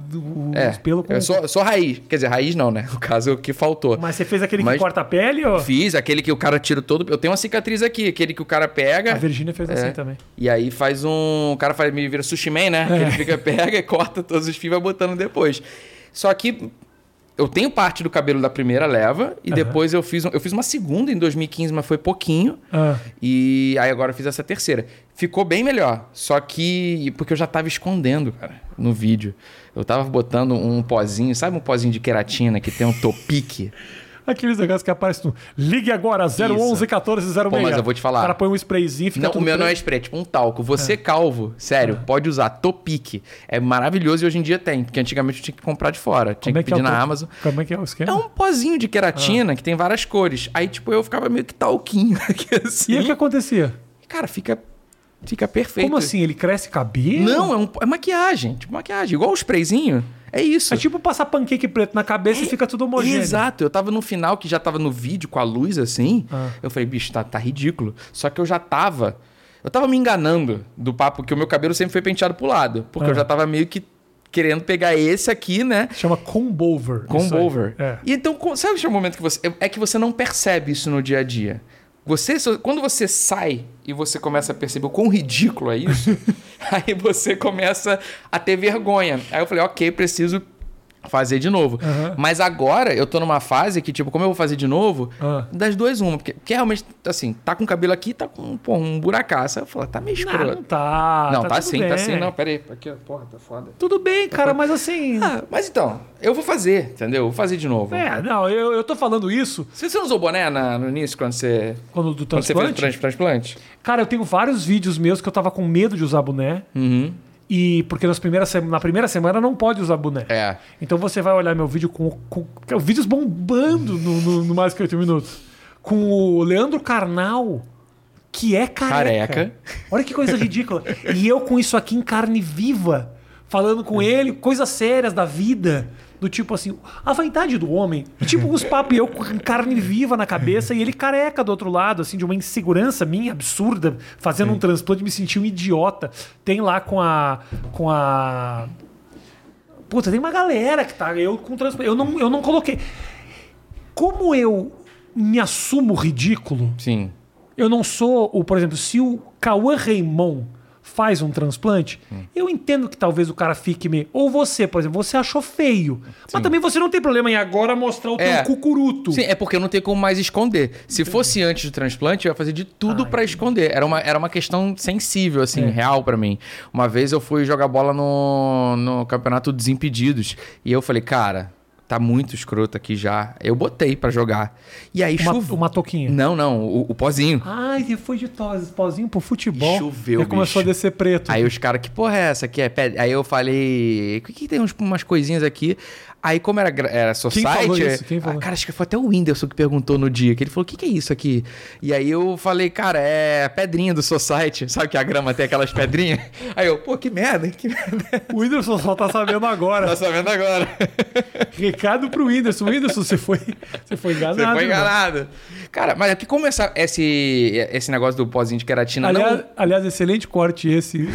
os é, pelos com... eu sou, eu sou raiz. Quer dizer, raiz não, né? No caso, o que faltou. Mas você fez aquele Mas- que corta a pele? Ou... Fiz aquele que o cara tira todo. Eu tenho uma cicatriz aqui, aquele que o cara pega. A Virgínia fez assim É. também. E aí faz um. O cara faz, me vira sushi man, né? É. Ele fica, pega e corta todos os fios e vai botando depois. Só que eu tenho parte do cabelo da primeira leva e Aham. depois eu fiz, um- eu fiz uma segunda em 2015, mas foi pouquinho. Ah, E aí agora eu fiz essa terceira. Ficou bem melhor. Só que. Porque eu já tava escondendo, cara, no vídeo. Eu tava botando um pozinho, sabe um pozinho de queratina que tem um topique? Aqueles negócios que aparecem no Ligue agora 011 1406. Pô, mas eu vou te falar. O cara põe um sprayzinho e fica Não, o meu não é spray, é tipo um talco. Você calvo, sério, pode usar Topic. É maravilhoso e hoje em dia tem, porque antigamente eu tinha que comprar de fora. Tinha Como é que que é pedir na Amazon. Como é que é o esquema? É um pozinho de queratina que tem várias cores. Aí, tipo, eu ficava meio que talquinho aqui assim. E o que acontecia? Cara, fica, fica perfeito. Como assim? Ele cresce cabelo? Não, é, um- é maquiagem. Tipo, maquiagem. Igual o sprayzinho. É isso. É tipo passar pancake preto na cabeça e fica tudo homogêneo. Exato, eu tava no final que já tava no vídeo com a luz assim. Ah. Eu falei, bicho, tá, tá ridículo. Só que eu já tava. Eu tava me enganando do papo que o meu cabelo sempre foi penteado pro lado. Porque Ah. eu já tava meio que querendo pegar esse aqui, né? Chama combover. Comb isso aí. over. É. E então, sabe o momento que você. É que você não percebe isso no dia a dia. Você, quando você sai e você começa a perceber o quão ridículo é isso, aí você começa a ter vergonha. Aí eu falei, ok, preciso fazer de novo. Aham. Mas agora eu tô numa fase que, tipo, como eu vou fazer de novo, Ah. das duas, uma. Porque, porque realmente, assim, tá com o cabelo aqui, tá com pô, um buracaço. Aí eu falo, tá meio Não, escroto. não tá. Não, tá, tudo sim, tá sim. Não, pera aí. Aqui, porra, tá foda. Tudo bem, cara, mas assim. Ah, mas então, eu vou fazer, entendeu? Eu vou fazer de novo. É, não, eu, eu tô falando isso Você, você não usou boné na- no início quando você, quando do quando você fez o transplante. trans- transplante? Cara, eu tenho vários vídeos meus que eu tava com medo de usar boné. Uhum. E porque nas primeiras, na primeira semana não pode usar boné. É. Então você vai olhar meu vídeo com, com, com vídeos bombando no, no, no mais que 8 minutos. Com o Leandro Carnal, que é careca. Careca. Olha que coisa ridícula. E eu com isso aqui em carne viva, falando com ele coisas sérias da vida. Do tipo assim, a vaidade do homem. Tipo uns papos eu com carne viva na cabeça e ele careca do outro lado, assim, de uma insegurança minha absurda, fazendo um transplante, me senti um idiota. Tem lá com a. com a. Puta, tem uma galera que tá. Eu com transplante. Eu não, eu não coloquei. Como eu me assumo ridículo, Sim. eu não sou o, por exemplo, se o Cauã Raymond faz um transplante, Hum. eu entendo que talvez o cara fique meio. Ou você, por exemplo, você achou feio. Mas também você não tem problema em agora mostrar o teu É. cucuruto. Sim, é porque não tem como mais esconder. Se fosse antes do transplante, eu ia fazer de tudo pra esconder. Era uma, era uma questão sensível, assim, É. real pra mim. Uma vez eu fui jogar bola no, no campeonato Desimpedidos. E eu falei, cara, tá muito escroto aqui já. Eu botei pra jogar. E aí Uma, choveu. uma toquinha. Não, não, o, o pozinho. Ai, foi de tos, pozinho pro futebol. Choveu, E começou a descer preto. Aí os caras, que porra é essa aqui? É Aí eu falei, o que, que tem uns- umas coisinhas aqui? Aí, como era, era society. falou isso? Quem falou? Cara, acho que foi até o Whindersson que perguntou no dia, que ele falou: o que, que é isso aqui? E aí eu falei, cara, é pedrinha do Society. Sabe que a grama tem aquelas pedrinhas? Aí eu, pô, que merda, que merda. O Whindersson só tá sabendo agora. Tá sabendo agora. Recado pro Whindersson. Whindersson, você foi, você foi enganado. Você foi enganado. Cara, mas aqui como essa, esse, esse negócio do pozinho de queratina Aliás, não. aliás, excelente corte esse.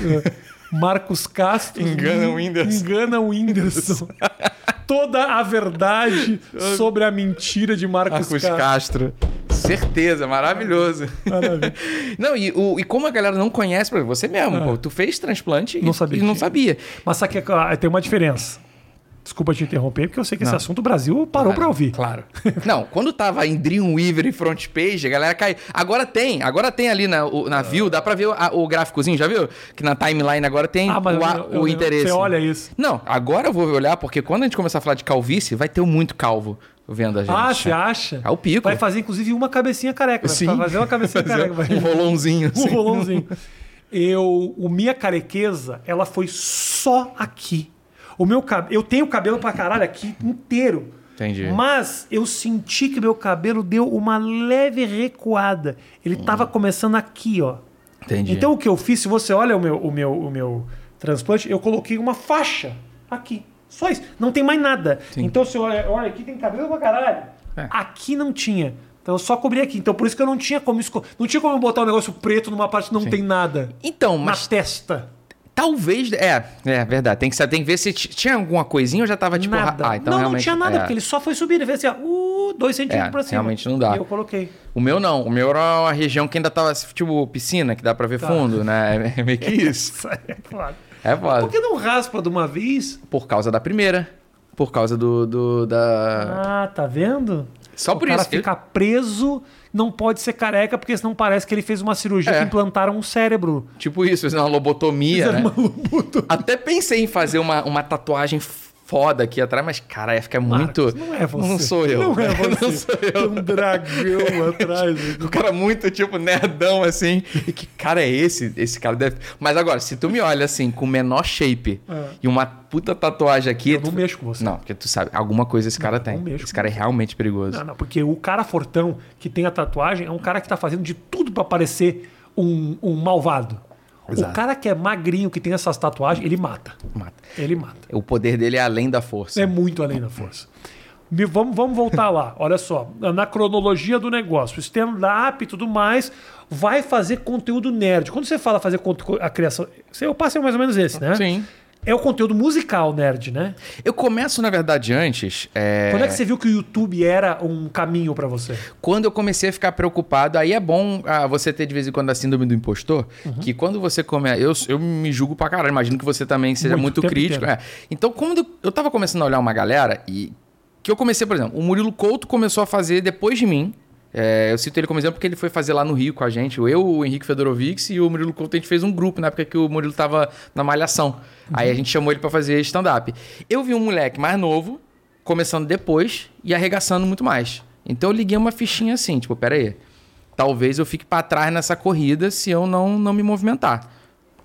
Marcos Castro. Engana o Whindersson. Engana o Whindersson. Toda a verdade sobre a mentira de Marcos, Marcos Castro. Castro. Certeza, maravilhoso. Maravilha. Não, e, o- e como a galera não conhece, você mesmo, pô, tu fez transplante Não e, sabia e não sabia. Mas sabe que ah, tem uma diferença. Desculpa te interromper, porque eu sei que esse Não. assunto o Brasil parou pra ouvir. Claro. Não, quando tava em Dreamweaver e front page, a galera caiu. Agora tem, agora tem ali na, o- na view, dá pra ver o, a- o gráficozinho, já viu? Que na timeline agora tem Ah, mas o, a- eu- eu- o interesse. Você olha isso. Não, agora eu vou olhar, porque quando a gente começar a falar de calvície, vai ter muito calvo vendo a gente. Ah, você acha? É o pico. Vai fazer, inclusive, uma cabecinha careca. Vai Sim. fazer uma cabecinha Fazer careca. vai- Um rolãozinho. Um rolãozinho. Eu, o minha carequeza, ela foi só aqui. O meu cab... Eu tenho cabelo pra caralho aqui inteiro. Entendi. Mas eu senti que meu cabelo deu uma leve recuada. Ele tava começando aqui, ó. Entendi. Então o que eu fiz, se você olha o meu, o meu, o meu transplante, eu coloquei uma faixa aqui. Só isso. Não tem mais nada. Então se olha, olha aqui tem cabelo pra caralho. É. Aqui não tinha. Então eu só cobri aqui. Então por isso que eu não tinha como esco... não tinha como eu botar um negócio preto numa parte que não tem nada. Então, Na mas testa. Talvez. É, é verdade. Tem que, tem que ver se tinha alguma coisinha ou já tava tipo. nada. Ah, então não, não tinha nada, é. porque ele só foi subir. Ele fez assim, ó, uh, dois centímetros É, pra cima. realmente não dá. E eu coloquei. O meu não. O meu era uma região que ainda tava, tipo, piscina, que dá pra ver Tá. fundo, né? É meio que isso. É foda. É Por foda. que não raspa de uma vez? Por causa da primeira. Por causa do. do da... Ah, tá vendo? Só o por cara isso. fica preso, não pode ser careca, porque senão parece que ele fez uma cirurgia É. que implantaram um cérebro. Tipo isso, fazer uma lobotomia, né? uma lobotomia. Até pensei em fazer uma, uma tatuagem foda aqui atrás, mas, cara, ia ficar muito. Marcos, não é você. Não sou eu. Não é Não você. sou eu. Tem um dragão atrás. O cara muito, tipo, nerdão, assim. E que cara é esse? Esse cara deve. Mas agora, se tu me olha assim, com o menor shape É. e uma puta tatuagem aqui. Eu não tu- mexo com você. Não, porque tu sabe, alguma coisa esse cara tem. não mexo Esse cara é realmente perigoso. Não, não, porque o cara fortão que tem a tatuagem é um cara que tá fazendo de tudo pra parecer um, um malvado. Exato. O cara que é magrinho, que tem essas tatuagens, ele mata. Mata. Ele mata. O poder dele é além da força. É muito além da força. Me- Vamos, vamos voltar lá. Olha só. Na cronologia do negócio, stand-up e tudo mais, vai fazer conteúdo nerd. Quando você fala fazer a criação. Eu passo é mais ou menos esse, né? Sim. É o conteúdo musical nerd, né? Eu começo, na verdade, antes. é, Quando é que você viu que o YouTube era um caminho pra você? Quando eu comecei a ficar preocupado, aí é bom ah, você ter de vez em quando a síndrome do impostor, Uhum. que quando você come. Eu, eu me julgo pra caralho, imagino que você também seja Muito, muito, crítico. é. Então, quando eu tava começando a olhar uma galera, e que eu comecei, por exemplo, o Murilo Couto começou a fazer depois de mim. É, eu cito ele como exemplo porque ele foi fazer lá no Rio com a gente. Eu, o Henrique Fedorovics e o Murilo Couto, a gente fez um grupo na época que o Murilo tava na Malhação. Aí a gente chamou ele pra fazer stand-up. Eu vi um moleque mais novo, começando depois e arregaçando muito mais. Então eu liguei uma fichinha assim, tipo, pera aí. Talvez eu fique pra trás nessa corrida se eu não, não me movimentar.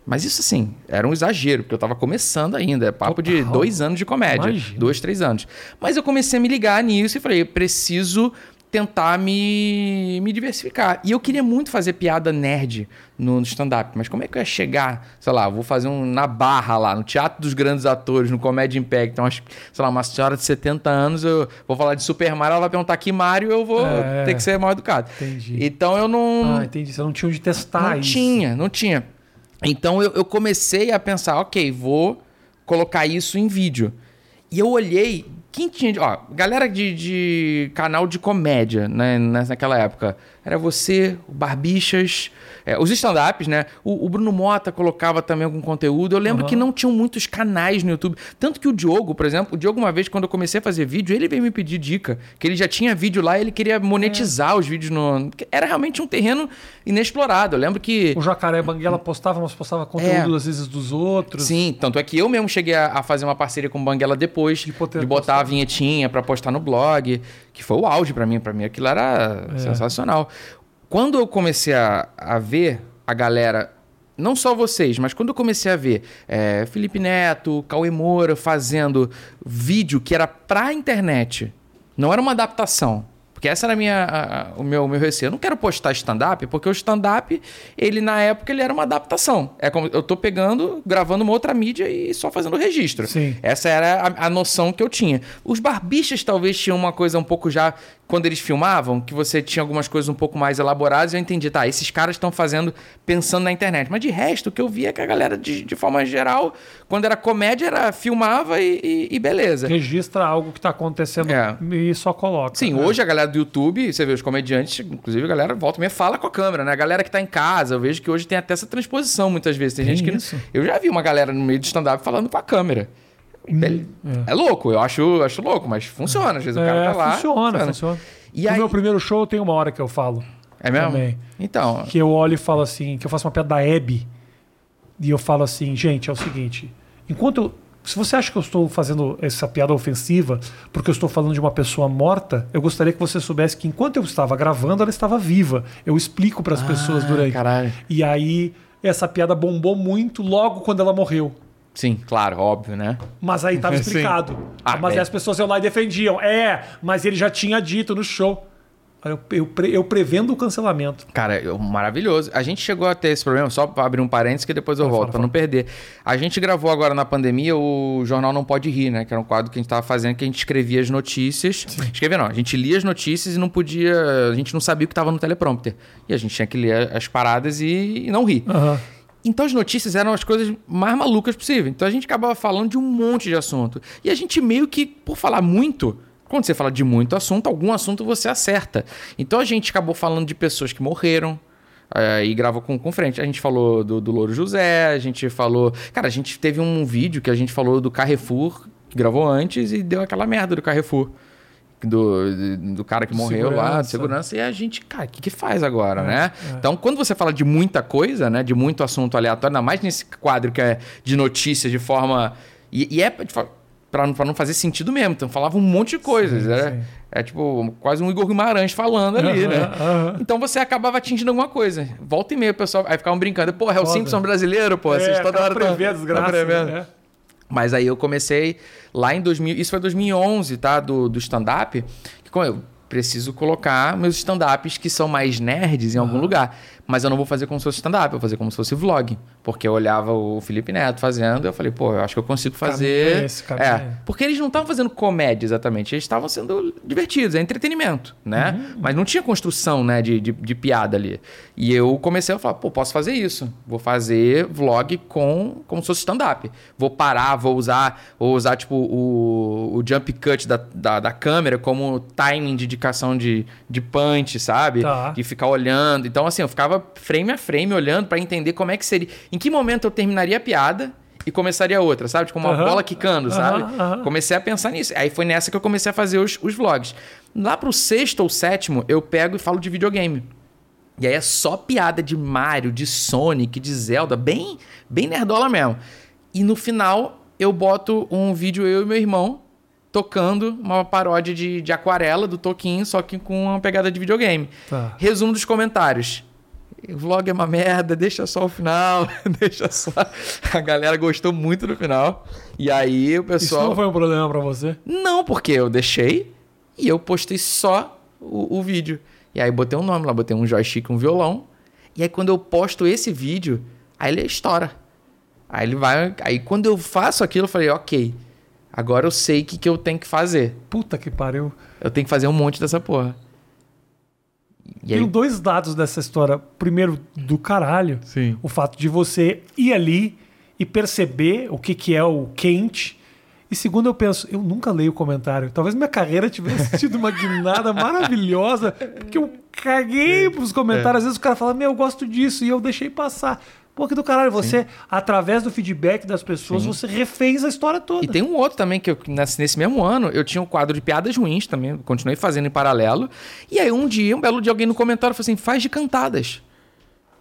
Mas isso assim, era um exagero, porque eu tava começando ainda. É papo de Total. dois anos de comédia. Imagina. Dois, três anos. Mas eu comecei a me ligar nisso e falei, eu preciso tentar me, me diversificar. E eu queria muito fazer piada nerd no, no stand-up. Mas como é que eu ia chegar? Sei lá, vou fazer um na barra lá, no Teatro dos Grandes Atores, no Comédia Impact. Então, acho, sei lá, uma senhora de 70 anos, eu vou falar de Super Mario, ela vai perguntar que Mario, eu vou É. ter que ser mal educado. Entendi. Então eu não. Ah, entendi. Você não tinha onde testar Não isso. tinha, não tinha. Então eu, eu comecei a pensar, ok, vou colocar isso em vídeo. E eu olhei, quem tinha. Ó, galera de, de canal de comédia, né, naquela época. Era você, o Barbixas, é, os stand-ups, né? O, o Bruno Mota colocava também algum conteúdo. Eu lembro Aham. que não tinham muitos canais no YouTube. Tanto que o Diogo, por exemplo, o Diogo, uma vez, quando eu comecei a fazer vídeo, ele veio me pedir dica. Que ele já tinha vídeo lá e ele queria monetizar os vídeos no. Era realmente um terreno inexplorado. Eu lembro que. O Jacaré Banguela postava, mas postava conteúdo às vezes dos outros. É. Sim, tanto é que eu mesmo cheguei a, a fazer uma parceria com o Banguela depois de, poder botar postar. a vinhetinha pra postar no blog, que foi o auge pra mim, Pra mim aquilo era É. sensacional. Quando eu comecei a, a ver a galera, não só vocês, mas quando eu comecei a ver é, Felipe Neto, Cauê Moura fazendo vídeo que era pra internet, não era uma adaptação. Porque essa era a minha, a- a- o meu, o meu receio. Eu não quero postar stand-up, porque o stand-up, ele na época, ele era uma adaptação. É como eu tô pegando, gravando uma outra mídia e só fazendo registro. Sim. Essa era a, a noção que eu tinha. Os barbixas talvez tinham uma coisa um pouco já. Quando eles filmavam, que você tinha algumas coisas um pouco mais elaboradas, eu entendi, tá, esses caras estão fazendo pensando na internet. Mas de resto, o que eu via é que a galera, de, de forma geral, quando era comédia, era filmava e, e- e beleza. Registra algo que tá acontecendo É. e só coloca. Sim, né? hoje a galera do YouTube, você vê os comediantes, inclusive a galera volta e meia fala com a câmera, né? A galera que tá em casa, eu vejo que hoje tem até essa transposição muitas vezes. Tem, Tem gente que. isso? Eu já vi uma galera no meio do stand-up falando com a câmera. Bel- É. louco, eu acho, acho louco, mas funciona. Às vezes o cara É, tá lá. funciona, funciona. E no aí- meu primeiro show tem uma hora que eu falo. É mesmo? Também. Então. Que eu olho e falo assim, que eu faço uma piada da Hebe. E eu falo assim, gente, é o seguinte. Enquanto eu, Se você acha que eu estou fazendo essa piada ofensiva porque eu estou falando de uma pessoa morta, eu gostaria que você soubesse que enquanto eu estava gravando, ela estava viva. Eu explico para as pessoas durante. caralho. E aí, essa piada bombou muito logo quando ela morreu. Sim, claro, óbvio, né? Mas aí estava explicado. Ah, mas aí é. as pessoas iam lá e defendiam. É, mas ele já tinha dito no show. Eu, eu, eu prevendo o cancelamento. Cara, eu- maravilhoso. A gente chegou a ter esse problema, só pra abrir um parênteses que depois eu Fala, volto, pra não perder. A gente gravou agora na pandemia o Jornal Não Pode Rir, né? Que era um quadro que a gente tava fazendo, que a gente escrevia as notícias. Escrevia não, a gente lia as notícias e não podia... A gente não sabia o que tava no teleprompter. E a gente tinha que ler as paradas e, e não rir. Aham. Então as notícias eram as coisas mais malucas possível. Então a gente acabava falando de um monte de assunto. E a gente meio que, por falar muito, quando você fala de muito assunto, algum assunto você acerta. Então a gente acabou falando de pessoas que morreram. eh, e gravou com, com frente. A gente falou do, do Louro José, a gente falou. Cara, a gente teve um vídeo que a gente falou do Carrefour, que gravou antes, e deu aquela merda do Carrefour. Do, do cara que morreu lá, de Segurança. segurança, e a gente, cara, o que, que faz agora, É, né? Então, quando você fala de muita coisa, né? De muito assunto aleatório, ainda mais nesse quadro que é de notícias de forma. E, e é. Pra, não- fazer sentido mesmo. Então falava um monte de coisas. Sim, era, sim. é tipo quase um Igor Guimarães falando ali, né? Então você acabava atingindo alguma coisa. Volta e meia, o pessoal. Aí ficavam brincando. Porra, é o Foda. Simpson brasileiro, pô. Vocês É, toda cara hora tão- prevê a tão desgraça. prevendo. né? Mas aí eu comecei lá em 2000, isso foi 2011, tá? Do, do stand-up. Que como eu preciso colocar meus stand-ups que são mais nerds em algum lugar. Mas eu não vou fazer como se fosse stand-up, eu vou fazer como se fosse vlog. Porque eu olhava o Felipe Neto fazendo e eu falei, pô, eu acho que eu consigo fazer. Caminho é esse, caminho é, porque eles não estavam fazendo comédia exatamente, eles estavam sendo divertidos, é entretenimento, né? Uhum. Mas não tinha construção, né, de, de, de piada ali. E eu comecei a falar, pô, posso fazer isso. Vou fazer vlog com como se fosse stand-up. Vou parar, vou usar, vou usar tipo, o, o jump cut da, da, da câmera como timing de indicação de, de punch, sabe? Tá. De ficar olhando. Então, assim, eu ficava frame a frame olhando pra entender como é que seria. Em que momento eu terminaria a piada e começaria outra, sabe? Tipo uma bola quicando, sabe? Comecei a pensar nisso. Aí foi nessa que eu comecei a fazer os, os vlogs. Lá pro sexto ou sétimo, eu pego e falo de videogame. E aí é só piada de Mario, de Sonic, de Zelda, bem, bem nerdola mesmo. E no final eu boto um vídeo eu e meu irmão tocando uma paródia de, de aquarela do Toquinho, só que com uma pegada de videogame. Tá. Resumo dos comentários. O vlog é uma merda, deixa só o final, deixa só. A galera gostou muito do final. E aí o Isso pessoal. não foi um problema pra você? Não, porque eu deixei e eu postei só o, o vídeo. E aí botei um nome lá, botei um joystick, um violão. E aí quando eu posto esse vídeo, aí ele estoura. Aí ele vai. Aí quando eu faço aquilo, eu falei, ok. Agora eu sei o que, que eu tenho que fazer. Puta que pariu. Eu tenho que fazer um monte dessa porra. E aí. Tem dois dados dessa história. Primeiro, do caralho. Sim. O fato de você ir ali e perceber o que, que é o quente. E segundo, eu penso, eu nunca leio o comentário. Talvez minha carreira tivesse tido uma guinada maravilhosa, porque eu caguei pros comentários. Às vezes o cara fala, meu, eu gosto disso, e eu deixei passar. Pô, que do caralho, você, através do feedback das pessoas, você refez a história toda. E tem um outro também que eu, nesse, mesmo ano eu tinha um quadro de piadas ruins também, continuei fazendo em paralelo. E aí um dia, um belo dia, alguém no comentário falou assim: faz de cantadas.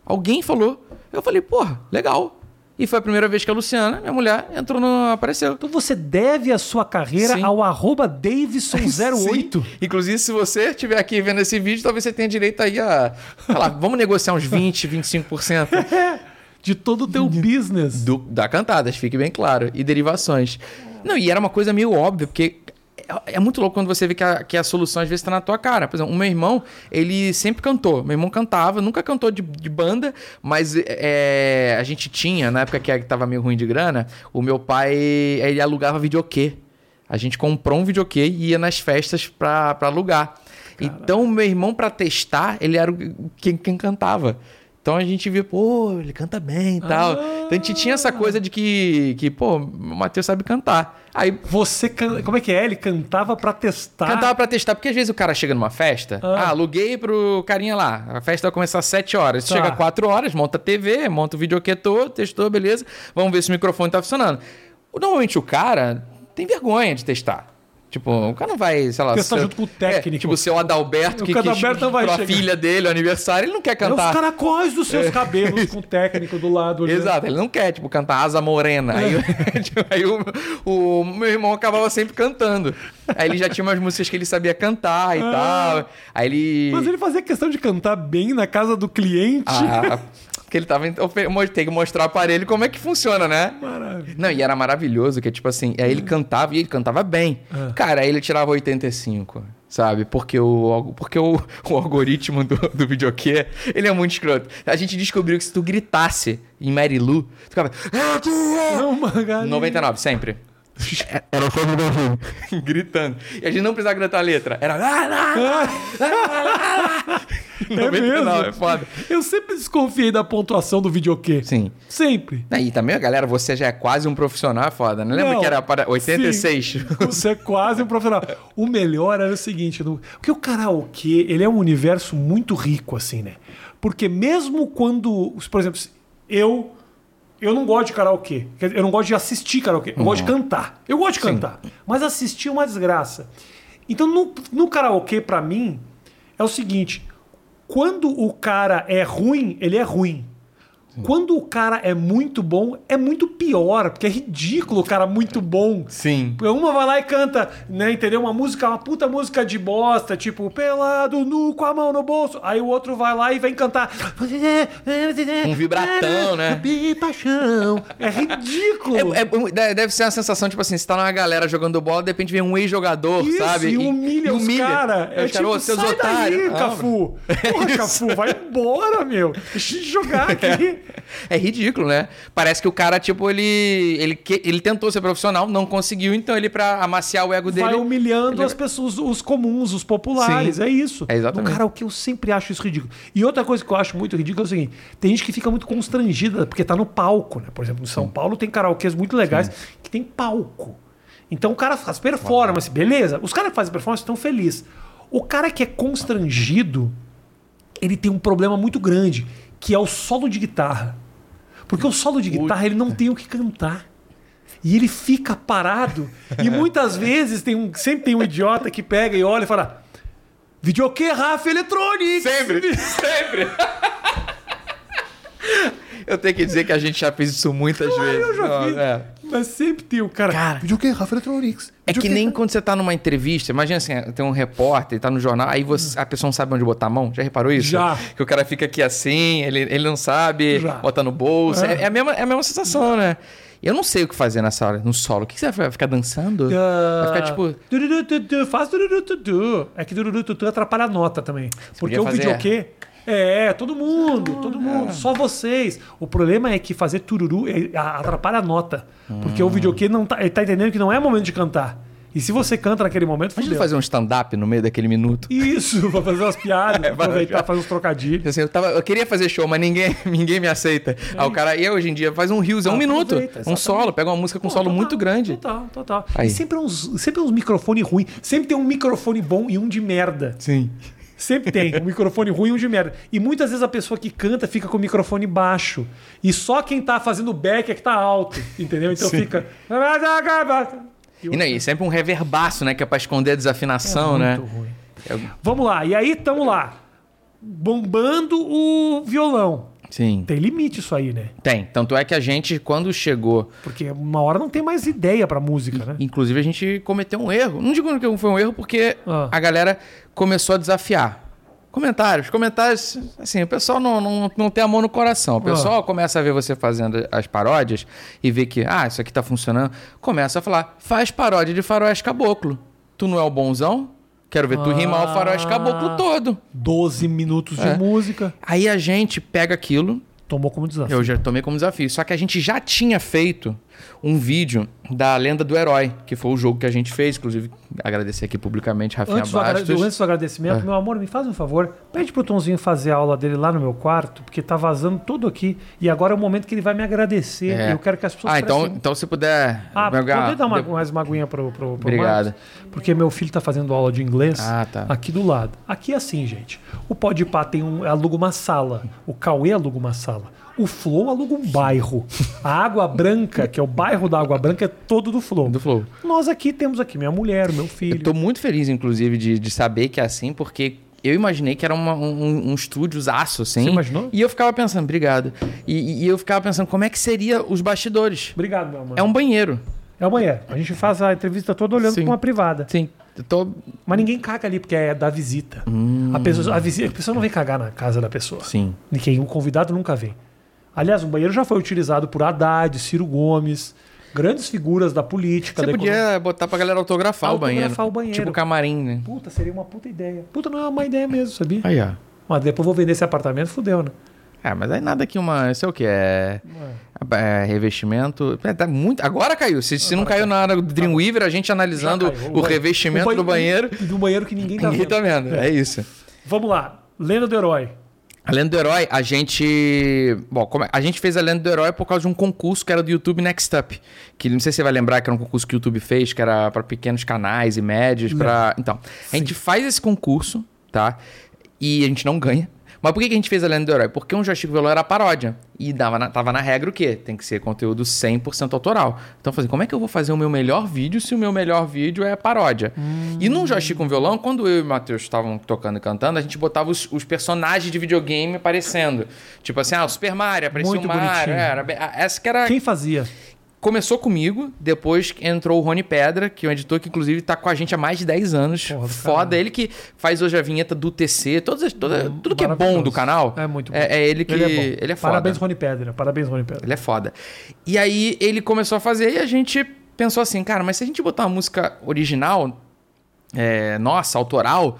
Alguém falou. Eu falei, porra, legal. E foi a primeira vez que a Luciana, minha mulher, entrou no. apareceu. Então você deve a sua carreira Sim. ao arroba Davidson08. Sim. Inclusive, se você estiver aqui vendo esse vídeo, talvez você tenha direito aí a. Lá, vamos negociar uns 20, 25%. De todo o teu business. do, da Cantadas, fique bem claro. E derivações. Não, e era uma coisa meio óbvia, porque é, é muito louco quando você vê que a, que a solução às vezes está na tua cara. Por exemplo, o meu irmão, ele sempre cantou. Meu irmão cantava, nunca cantou de, de banda, mas é, a gente tinha, na época que estava meio ruim de grana, o meu pai, ele alugava videokê. A gente comprou um videokê e ia nas festas pra, pra alugar. Então, o meu irmão, pra testar, ele era quem, quem cantava. Então a gente via, pô, ele canta bem e tal. Então a gente tinha essa coisa de que, que pô, o Matheus sabe cantar. Aí Você can... Como é que é? Ele cantava pra testar. cantava pra testar, porque às vezes o cara chega numa festa, Ah. ah, aluguei pro carinha lá. A festa vai começar às 7 horas. Tá. chega às 4 horas, monta a TV, monta o videokê todo, testou, beleza. Vamos ver se o microfone tá funcionando. Normalmente o cara tem vergonha de testar. Tipo, o cara não vai, sei lá... Testar seu- junto com o técnico. É, tipo, o seu Adalberto, O que, que Adalberto vai pra chegar. filha dele, o aniversário, ele não quer É cantar. os caracóis dos seus cabelos com o técnico do lado. ali. Exato, ele não quer, tipo, cantar Asa Morena. Aí, tipo, aí o, o meu irmão acabava sempre cantando. Aí ele já tinha umas músicas que ele sabia cantar e tal. Aí ele. Mas ele fazia questão de cantar bem na casa do cliente. Ah, porque ele tava. Tem que mostrar o aparelho como é que funciona, né? Maravilha. Não, e era maravilhoso, que tipo assim, aí ele cantava e ele cantava bem. Ah. Cara, aí ele tirava 85, sabe? Porque o, porque o, o algoritmo do, do videokê, ele é muito escroto. A gente descobriu que se tu gritasse em Mary Lou, tu ficava... Não, Magali. 99, sempre. Era só no Gritando. E a gente não precisava gritar a letra. Era... É 99, mesmo? é foda. Eu sempre desconfiei da pontuação do videokê. Sim. Sempre. E também, galera, você já é quase um profissional, é foda. Não lembra Não, que era para 86? sim. Você é quase um profissional. O melhor era o seguinte, no... porque o karaokê, ele é um universo muito rico, assim, né? Porque mesmo quando, por exemplo, eu eu não gosto de karaokê. Eu não gosto de assistir karaokê. Eu gosto de cantar. Eu gosto de cantar. Mas assistir é uma desgraça. Então, no, no karaokê, pra mim, é o seguinte: quando o cara é ruim, ele é ruim. Quando o cara é muito bom, é muito pior, porque é ridículo o cara muito bom. Sim. Uma vai lá e canta, né, entendeu? Uma música, uma puta música de bosta, tipo, pelado, nu, com a mão no bolso. Aí o outro vai lá e vem cantar. Um vibratão, né? Paixão. É ridículo. É- é- deve ser uma sensação, tipo assim, você tá numa galera jogando bola, de repente vem um ex-jogador, sabe? e humilha, os caras. É, É caras, tipo, "Ô, seus sai otários. daí, Não, Cafu. Porra, Cafu, vai embora, meu. Deixa eu jogar aqui. É ridículo, né? Parece que o cara, tipo, ele, ele, ele tentou ser profissional, não conseguiu, então ele, pra amaciar o ego dele. Vai humilhando ele- as pessoas, os comuns, os populares. Sim. É isso. É exatamente. Cara, o que eu sempre acho isso ridículo. E outra coisa que eu acho muito ridículo é o seguinte: tem gente que fica muito constrangida porque tá no palco, né? Por exemplo, em São Paulo tem karaokês muito legais que tem palco. Então o cara faz performance, beleza? Os caras que fazem performance estão felizes. O cara que é constrangido, ele tem um problema muito grande, que é o solo de guitarra. Porque o solo de guitarra ele não tem o que cantar. E ele fica parado. E muitas vezes tem um, sempre tem um idiota que pega e olha e fala: Videokê Rafa Electronics! Sempre, sempre. Eu tenho que dizer que a gente já fez isso muitas vezes. Eu já Não, vi. é. Mas sempre tem o cara. Cara. Videokê Rafa Electronics. É que nem quando você tá numa entrevista, imagina assim, tem um repórter, tá no jornal, aí você- a pessoa não sabe onde botar a mão. Já reparou isso? Já. Que o cara fica aqui assim, ele, ele não sabe, Já. bota no bolso. É. É, é a, mesma, é a mesma sensação, né? Eu não sei o que fazer nessa hora, no solo. O que você vai ficar dançando? Vai ficar tipo. Faz dururututu. É que dururututu atrapalha a nota também. Porque podia o fazer- videokê. É, todo mundo, todo mundo, só vocês. O problema é que fazer tururu é- atrapalha a nota. Porque o videokê não tá, ele tá entendendo que não é momento de cantar. E se você canta naquele momento, Imagina fudeu. fazer um stand-up no meio daquele minuto. Isso, pra fazer umas piadas, É, aproveitar, fazer uns trocadilhos. Assim, eu, tava, eu queria fazer show, mas ninguém, ninguém me aceita. Aí o cara, e hoje em dia, faz um rios, é um minuto. Aproveita, Um exatamente. solo, pega uma música com um Pô, solo total, muito grande. Total, total. Aí. E sempre uns, sempre uns microfone ruim. Sempre tem um microfone bom e um de merda. Sim. Sempre tem um microfone ruim e um de merda. E muitas vezes a pessoa que canta fica com o microfone baixo. E só quem tá fazendo back é que tá alto. Entendeu? Então fica. E, não, e sempre um reverbaço, né? Que é pra esconder a desafinação, né? Muito ruim. É- Vamos lá. E aí estamos lá. Bombando o violão. Sim. Tem limite isso aí, né? Tem. Tanto é que a gente, quando chegou, Porque uma hora não tem mais ideia pra música, né? inclusive a gente cometeu um erro. Não digo que foi um erro porque Ah. a galera começou a desafiar. Comentários, comentários, assim, o pessoal não, não, não tem a mão no coração. O pessoal começa a ver você fazendo as paródias e vê que, ah, isso aqui tá funcionando. Começa a falar, faz paródia de faroeste caboclo. Tu não é o bonzão? Quero ver tu rimar o faroeste caboclo todo. 12 minutos de É. música. Aí a gente pega aquilo, Tomou como desafio. eu já tomei como desafio. Só que a gente já tinha feito um vídeo da Lenda do Herói, que foi o jogo que a gente fez. Inclusive, agradecer aqui publicamente Rafinha Antes do, Bastos. antes do agradecimento, meu amor, me faz um favor. Pede pro Tonzinho fazer a aula dele lá no meu quarto, porque tá vazando tudo aqui. E agora é o momento que ele vai me agradecer. É. E eu quero que as pessoas Ah, então, prestem- então se puder... Ah, pegar- poder dar uma, mais uma aguinha pro, pro, pro Obrigado. Marcos? Porque meu filho tá fazendo aula de inglês Ah, tá. aqui do lado. Aqui é assim, gente. O Podpah tem um, aluga uma sala. O Cauê aluga uma sala. O Flow aluga um bairro. A Água Branca, que é o bairro da Água Branca, é todo do Flow. Do Flow. Nós aqui temos aqui minha mulher, meu filho. Eu tô muito feliz, inclusive, de, de saber que é assim, porque eu imaginei que era uma- um, um estúdiozaço, assim. Você imaginou? E eu ficava pensando, obrigado. E, e eu ficava pensando, como é que seria os bastidores? Obrigado, meu amor. É um banheiro. É o banheiro. A gente faz a entrevista toda olhando Sim. pra uma privada. Sim. Tô... Mas ninguém caga ali porque é da visita. A, pessoa, a, visi- a pessoa não vem cagar na casa da pessoa. Hum. Sim. Ninguém, o convidado nunca vem. Aliás, o banheiro já foi utilizado por Haddad, Ciro Gomes, grandes figuras da política. Você da podia economia. botar pra galera autografar, o banheiro. Autografar o banheiro. Tipo camarim, né? Puta, seria uma puta ideia. Puta, não é uma má ideia mesmo, sabia? Aí, ó. Mas depois eu vou vender esse apartamento, fudeu, né? É, mas aí nada que uma. Isso é o que? É. é revestimento. É, tá muito... Agora caiu. Se, se não caiu na hora do Dreamweaver, a gente analisando Já caiu. o, revestimento do banheiro. Do banheiro que ninguém tá Ninguém vendo. tá vendo. É isso. Vamos lá. Lenda do Herói. A Lenda do Herói, a gente. Bom, como é- a gente fez a Lenda do Herói por causa de um concurso que era do YouTube Next Up. Que não sei se você vai lembrar que era um concurso que o YouTube fez, que era para pequenos canais e médios. Pra... Então, a gente faz esse concurso, tá? E a gente não ganha. Mas por que a gente fez a lenda do herói? Porque um joystick violão era paródia. E dava na- tava na regra o quê? Tem que ser conteúdo 100% autoral. Então eu falei, como é que eu vou fazer o meu melhor vídeo se o meu melhor vídeo é paródia? E num joystick com violão, quando eu e o Matheus estavam tocando e cantando, a gente botava os, os personagens de videogame aparecendo. Tipo assim, ah, o Super Mario, aparecia Muito o Mario. Era, ah, essa que era Quem fazia? Começou comigo, depois entrou o Rony Pedra, que é um editor que inclusive tá com a gente há mais de 10 anos. Porra Foda, ele que faz hoje a vinheta do TC, todas, as- toda, tudo que é bom do canal. É muito bom. É, é ele que Ele ele é é, bom. foda. Parabéns, Rony Pedra. Parabéns, Rony Pedra. Ele é foda. E aí ele começou a fazer e a gente pensou assim, cara, mas se a gente botar uma música original, é, nossa, autoral,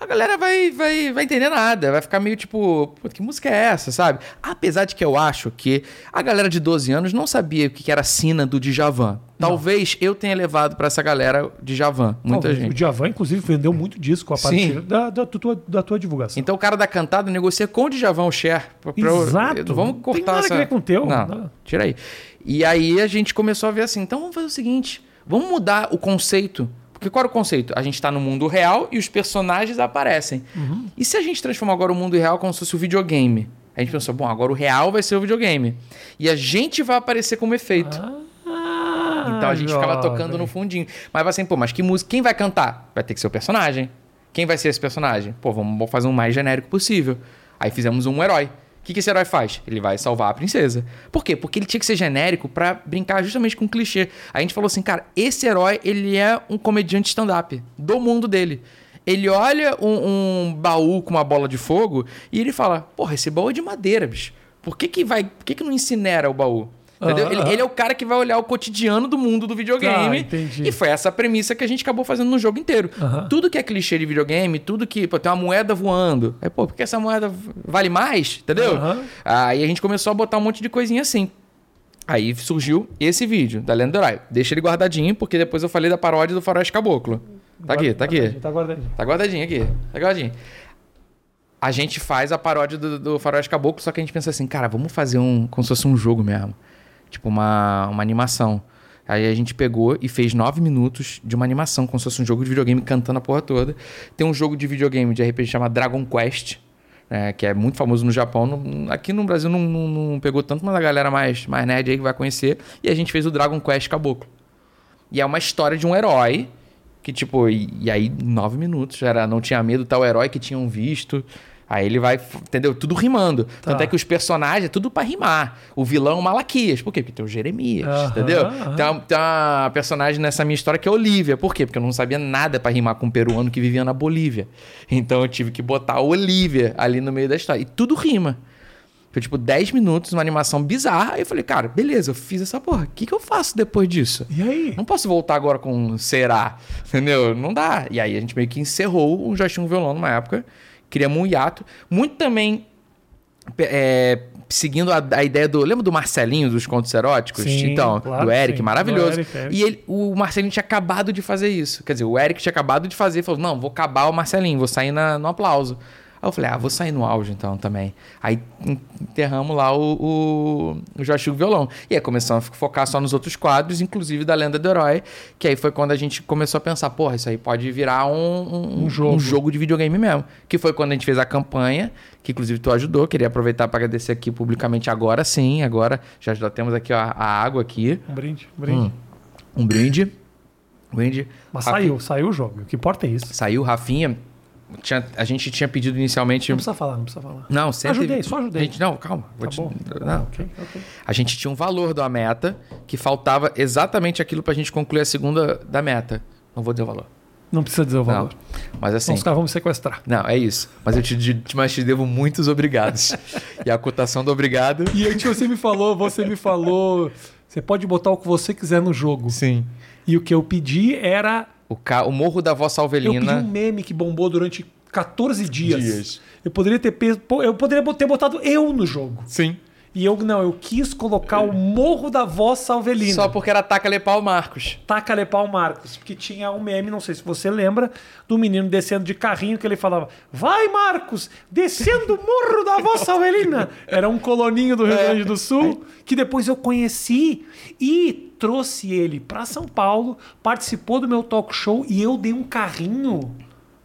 a galera vai, vai, vai entender nada. Vai ficar meio tipo, "Pô, que música é essa, sabe? Apesar de que eu acho que a galera de 12 anos não sabia o que era sina do Djavan. Talvez eu tenha levado pra essa galera Djavan, muita Não, gente. O Djavan, inclusive, vendeu muito disco a partir da, da tua, da tua divulgação. Então o cara da cantada negocia com o Djavan o share. pra- pra eu- Exato. Vamos Não cortar tem nada essa... a ver com o teu. Não, Não. tira aí. E aí a gente começou a ver assim, então vamos fazer o seguinte, vamos mudar o conceito. Porque qual era o conceito? A gente tá no mundo real e os personagens aparecem. Uhum. E se a gente transformar agora o mundo real como se fosse o videogame? A gente pensou, bom, agora o real vai ser o videogame. E a gente vai aparecer como efeito. Ah, Então a gente ficava jovem. tocando no fundinho. Mas vai assim, pô, mas que música? Quem vai cantar? Vai ter que ser o personagem. Quem vai ser esse personagem? Pô, vamos fazer um mais genérico possível. Aí fizemos um herói. Que, que esse herói faz? Ele vai salvar a princesa. Por quê? Porque ele tinha que ser genérico pra brincar justamente com o clichê. A gente falou assim, cara, esse herói, ele é um comediante stand-up do mundo dele. Ele olha um, um baú com uma bola de fogo e ele fala, porra, esse baú é de madeira, bicho. Por que que vai... Por que que não incinera o baú? Entendeu? Aham, Ele, aham. ele é o cara que vai olhar o cotidiano do mundo do Ah, videogame. entendi. e foi essa premissa que a gente acabou fazendo no jogo inteiro. Aham. Tudo que é clichê de videogame, tudo que pô, tem uma moeda voando. Aí, pô, porque essa moeda vale mais? Entendeu? Aham. Aí a gente começou a botar um monte de coisinha assim. Aí surgiu esse vídeo da Lenda do Herói. Deixa ele guardadinho, porque depois eu falei da paródia do Faroeste Caboclo. Tá aqui, tá aqui. Tá guardadinho. Tá guardadinho aqui. Tá guardadinho. A gente faz a paródia do, do Faroeste Caboclo, só que a gente pensa assim, cara, vamos fazer um. como se fosse um jogo mesmo. Tipo, uma, uma animação. Aí a gente pegou e fez nove minutos de uma animação, como se fosse um jogo de videogame cantando a porra toda. Tem um jogo de videogame de RPG chamado Dragon Quest, né, que é muito famoso no Japão. No- aqui no Brasil não, não- não pegou tanto, mas a galera mais, mais nerd aí que vai conhecer. E a gente fez o Dragon Quest Caboclo. E é uma história de um herói que, tipo, e, e aí, nove minutos, era, não tinha medo, tal herói que tinham visto. Aí ele vai, entendeu? Tudo rimando. Tá. Tanto é que os personagens é tudo pra rimar. O vilão é o Malaquias. Por quê? Porque tem o Jeremias, Aham, entendeu? aham. Tem, uma, tem uma personagem nessa minha história que é a Olivia. Por quê? Porque eu não sabia nada pra rimar com um peruano que vivia na Bolívia. Então eu tive que botar a Olivia ali no meio da história. E tudo rima. Foi tipo 10 minutos, uma animação bizarra. Aí eu falei, cara, beleza, eu fiz essa porra. O que, que eu faço depois disso? E aí? Não posso voltar agora com será, entendeu? Não dá. E aí a gente meio que encerrou o Joystick Violão numa época. Criamos um hiato. Muito também é, seguindo a, a ideia do... Lembra do Marcelinho dos contos eróticos? Sim, então, claro do Eric, sim. maravilhoso. Do Eric, Eric. E ele, o Marcelinho tinha acabado de fazer isso. Quer dizer, o Eric tinha acabado de fazer. Falou, não, vou acabar o Marcelinho, vou sair na- no aplauso. Aí eu falei, ah, vou sair no auge então também. Aí enterramos lá o, o, o Violão. E aí começamos a focar só nos outros quadros, inclusive da Lenda do Herói, que aí foi quando a gente começou a pensar, porra, isso aí pode virar um, um, Um jogo. um jogo de videogame mesmo. Que foi quando a gente fez a campanha, que inclusive tu ajudou. Queria aproveitar para agradecer aqui publicamente agora sim, agora já, já temos aqui ó, a água aqui, Um brinde, um brinde. um brinde. Um brinde. Mas saiu, saiu o jogo. O que importa é isso. Saiu, Rafinha. Tinha- a gente tinha pedido inicialmente. Não precisa falar, não precisa falar. Não, sempre. Ajudei, só ajudei. A gente, não, calma. Tá te- bom. não. Ok, ok. A gente tinha um valor da meta que faltava exatamente aquilo pra gente concluir a segunda da meta. Não vou dizer o valor. Não precisa dizer o Não. valor. Mas assim. Os caras vão me sequestrar. Não, é isso. Mas eu te, te- mas te devo muitos obrigados. e a cotação do obrigado. E aí você me falou, você me falou, você pode botar o que você quiser no jogo. Sim. E o que eu pedi era O, ca... o Morro da Vossa eu pedi Alvelina. um meme que bombou durante 14 dias. Dias. Eu poderia ter pe- pô, eu poderia ter botado eu no jogo. Sim. E eu não, eu quis colocar o Morro da Vossa Alvelina. Só porque era Taca Lepau Marcos. Taca Lepau Marcos, porque tinha um meme, não sei se você lembra, do menino descendo de carrinho que ele falava: Vai, Marcos, descendo o morro da vossa Avelina. Era um coloninho do Rio É. Grande do Sul, que depois eu conheci e trouxe ele para São Paulo, participou do meu talk show e eu dei um carrinho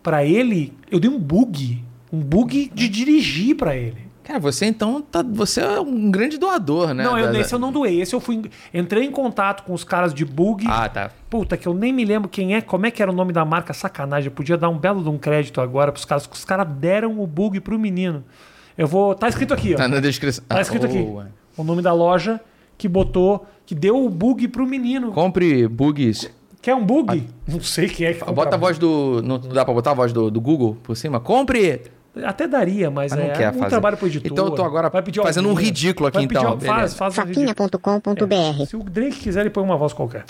para ele, eu dei um bug um bug de dirigir pra ele. Cara, você então tá, você é um grande doador, né? Não, eu, esse eu não doei. Esse eu fui. Entrei em contato com os caras de bug. Ah, tá. Puta, que eu nem me lembro quem é, como é que era o nome da marca, sacanagem. Eu podia dar um belo de um crédito agora pros caras, que os caras deram o bug pro menino. Eu vou. Tá escrito aqui, ó. Tá na descrição. Tá escrito Ah, aqui. boa. O nome da loja que botou, que deu o bug pro menino. Compre bugs. Quer um bug? Não sei quem é que compra Bota a voz do. Não dá pra botar a voz do, do Google por cima? Compre! Até daria, mas, Mas não é quer um fazer. trabalho pro editor. Então eu tô agora Vai pedir fazendo um ridículo aqui, Vai pedir então, Faz, faz um ridículo. Safinha.com.br Se o Drake quiser, ele põe uma voz qualquer.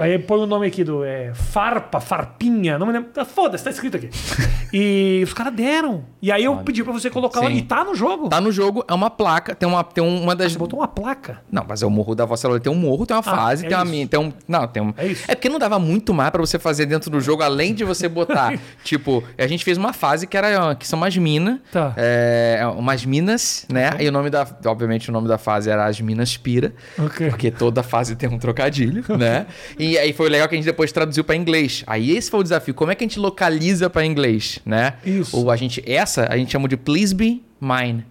Aí põe o nome aqui do é, Farpa, Farpinha, não me lembro. Ah, Foda-se, tá escrito aqui. E os caras deram. E aí eu pedi pra você colocar lá Sim. e tá no jogo. Tá no jogo, é uma placa, tem uma, tem uma das. Você botou uma placa. Não, mas é o morro da Vossa Lula. Tem um morro, tem uma fase, é tem uma isso. mina. Tem um. Não, tem um. É isso. É porque não dava muito mais pra você fazer dentro do jogo, além de você botar. tipo, a gente fez uma fase que era. que são umas minas. Tá. É, umas minas, né? E o nome da. Obviamente, o nome da fase era As Minas Pira. Ok. Porque toda fase tem um trocadilho, né? E aí foi legal que a gente depois traduziu pra inglês. Aí esse foi o desafio. Como é que a gente localiza pra inglês, né? Isso. Ou a gente. Essa a gente chama de Please Be Mine.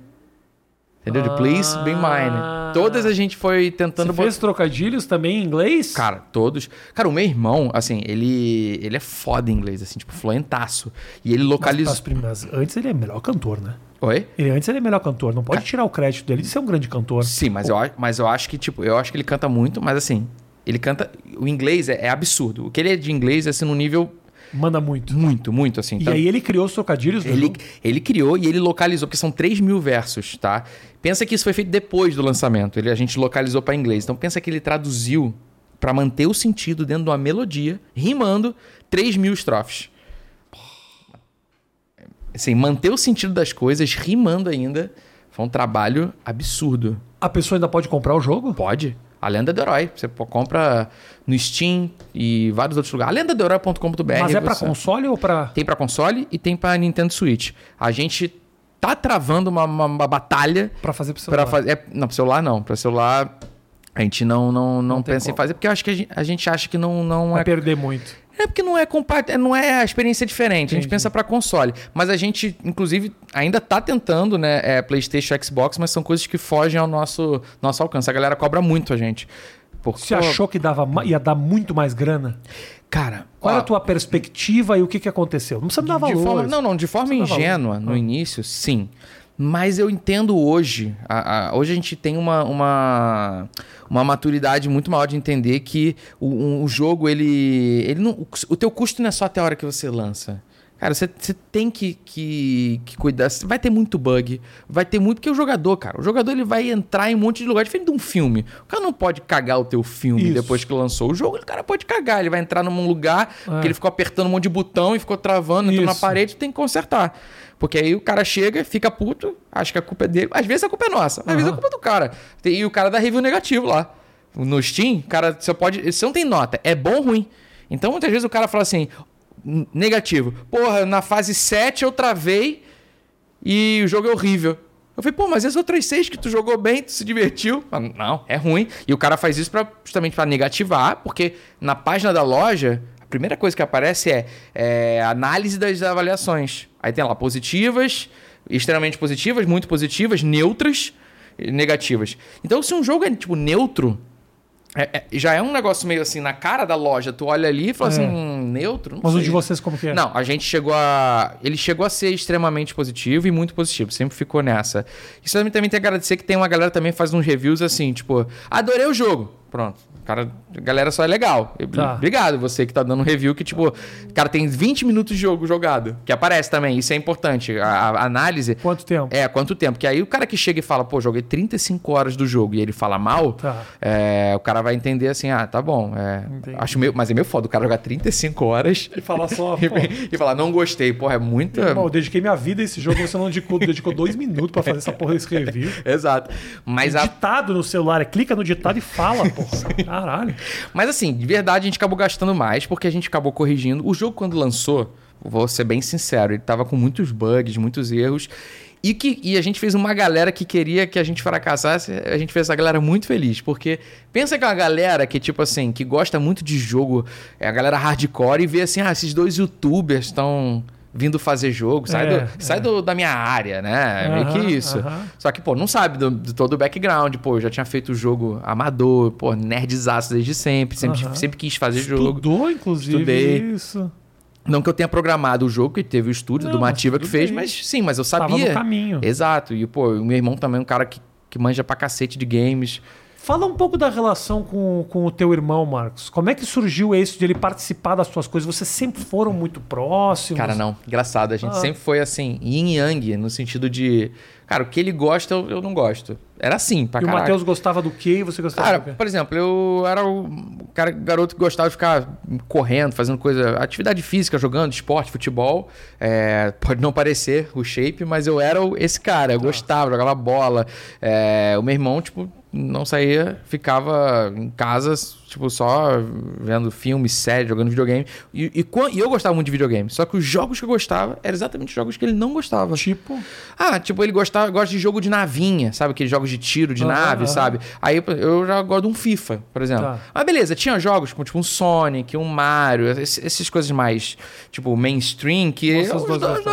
Entendeu? De Please Be Mine. Ah. Todas a gente foi tentando Você fez trocadilhos também em inglês? Cara, todos. Cara, o meu irmão, assim, ele ele é foda em inglês, assim, tipo, fluentaço. E ele Mas, localizou. mas, primas- antes ele é melhor cantor, né? Oi? Ele, antes ele é melhor cantor. Não pode tirar o crédito dele de ser um grande cantor. Sim, mas eu, mas eu acho que, tipo, eu acho que ele canta muito, mas assim, ele canta. O inglês é, é absurdo. O que ele é de inglês é assim, num nível Manda muito. muito, muito, assim. E Então, aí ele criou os trocadilhos ele, jogo. ele criou e ele localizou, porque são 3 mil versos, tá? Pensa que isso foi feito depois do lançamento. Ele, a gente localizou para inglês. Então pensa que ele traduziu para manter o sentido dentro de uma melodia, rimando 3 mil estrofes. Assim, manter o sentido das coisas, rimando ainda, foi um trabalho absurdo. A pessoa ainda pode comprar o jogo? Pode. A Lenda do Herói. Você compra no Steam e vários outros lugares. Alendadoherói.com.br. Mas é pra você- console ou pra. Tem pra console e tem pra Nintendo Switch. A gente tá travando uma, uma- uma batalha Pra fazer pro celular? fazer. é, não, pro celular não. Pra celular a gente não, não, não, tem pensa em fazer, porque eu acho que a gente, a gente acha que não, não Vai é. perder muito. É porque não é compa- não é a experiência diferente. A gente Entendi. pensa pra console. Mas a gente, inclusive, ainda tá tentando, né? É, PlayStation Xbox, mas são coisas que fogem ao nosso, nosso alcance. A galera cobra muito a gente. Porque, Você achou que dava, ia dar muito mais grana? Cara, Qual ó, era a tua perspectiva e o que, que aconteceu? Não precisa me dar valor. forma, não, não, de forma ingênua, valor. no Ah. início, sim. Mas eu entendo hoje. a- a- hoje a gente tem uma, uma, uma maturidade muito maior de entender que o, um- o jogo, ele. ele não, o teu custo não é só até a hora que você lança. Cara, você, você tem que, que, que cuidar. Vai ter muito bug. Vai ter muito. Porque o jogador, cara, o jogador ele vai entrar em um monte de lugar. Diferente de um filme. O cara não pode cagar o teu filme Isso. depois que lançou o jogo. O cara pode cagar. Ele vai entrar num lugar É. que ele ficou apertando um monte de botão e ficou travando, entrou na Isso. parede tem que consertar. Porque aí o cara chega, fica puto, acha que a culpa é dele. Às vezes a culpa é nossa, às vezes a culpa é do cara. E o cara dá review negativo lá. No Steam, cara, você pode. Você não tem nota, é bom ou ruim. Então muitas vezes o cara fala assim: "N- negativo. Porra, na fase 7 eu travei e o jogo é horrível. Eu falei, pô, mas essas outras seis que tu jogou bem, tu se divertiu. Não, é ruim. E o cara faz isso pra, justamente para negativar, porque na página da loja, primeira coisa que aparece é, é análise das avaliações. Aí tem lá positivas, extremamente positivas, muito positivas, neutras negativas. Então, se um jogo é tipo neutro, é- é- já é um negócio meio assim, na cara da loja, tu olha ali e fala É. assim, hum, neutro? Mas o sei. de vocês como que é? Não, a gente chegou a. Ele chegou a ser extremamente positivo e muito positivo. Sempre ficou nessa. Isso também, também tem que agradecer que tem uma galera também faz uns reviews assim, tipo, adorei o jogo. Pronto. Cara, a galera só é legal. Tá. Obrigado você que tá dando um review que, tipo, cara, tem 20 minutos de jogo jogado. Que aparece também. Isso é importante. A, a análise. Quanto tempo? É, quanto tempo? Que aí o cara que chega e fala, pô, joguei 35 horas do jogo e ele fala mal, Tá. é, o cara vai entender assim, ah, tá bom. é, acho meio, mas é meio foda o cara jogar 35 horas E falar só, pô, e falar, não gostei. Porra, é muita. irmão, eu dediquei minha vida a esse jogo, você não dedicou, dedicou dois minutos pra fazer essa porra desse review. Exato. Mas, a... Ditado no celular, é clica no ditado e fala, porra. Caralho. Mas assim, de verdade, a gente acabou gastando mais porque a gente acabou corrigindo. O jogo, quando lançou, vou ser bem sincero, ele tava com muitos bugs, muitos erros. E, que, e a gente fez uma galera que queria que a gente fracassasse, a gente fez essa galera muito feliz. Porque pensa que é uma galera que, tipo assim, que gosta muito de jogo, é a galera hardcore e vê assim, ah, esses dois youtubers estão vindo fazer jogo, sai, É, do, sai do- da minha área, né? É meio que isso. aham. Só que, pô, não sabe do, de todo o background. Pô, eu já tinha feito jogo amador, pô, nerdzaço desde sempre. Sempre, Aham. sempre quis fazer jogo. Estudou, inclusive, Estudei. isso. Não que eu tenha programado o jogo, que teve o estúdio Não, do Mativa que fez, bem. mas sim, mas eu Tava sabia. no caminho. Exato. E, pô, o meu irmão também é um cara que, que manja pra cacete de games. Fala um pouco da relação com, com o teu irmão, Marcos. Como é que surgiu isso de ele participar das tuas coisas? Vocês sempre foram muito próximos? Cara, não. Engraçado. A gente Ah. sempre foi assim, yin yang, no sentido de. Cara, o que ele gosta, eu, eu não gosto. Era assim, pra E o caralho. Matheus gostava do quê e você gostava Cara, do quê? por exemplo, eu era o cara, garoto que gostava de ficar correndo, fazendo coisa, atividade física, jogando esporte, futebol. É, pode não parecer o shape, mas eu era o- esse cara. Eu gostava, jogava bola. É, o meu irmão, tipo, não saía, ficava em casa, tipo, só vendo filme, série, jogando videogame. E, e, e eu gostava muito de videogame. Só que os jogos que eu gostava eram exatamente os jogos que ele não gostava. Tipo, Ah, tipo, ele gostava, gosta de jogo de navinha, sabe? Aqueles jogos de tiro, de nave, sabe? Aí eu já gosto de um FIFA, por exemplo. Tá. Mas beleza, tinha jogos como tipo um Sonic, um Mario, esse- essas coisas mais, tipo, mainstream, que eu,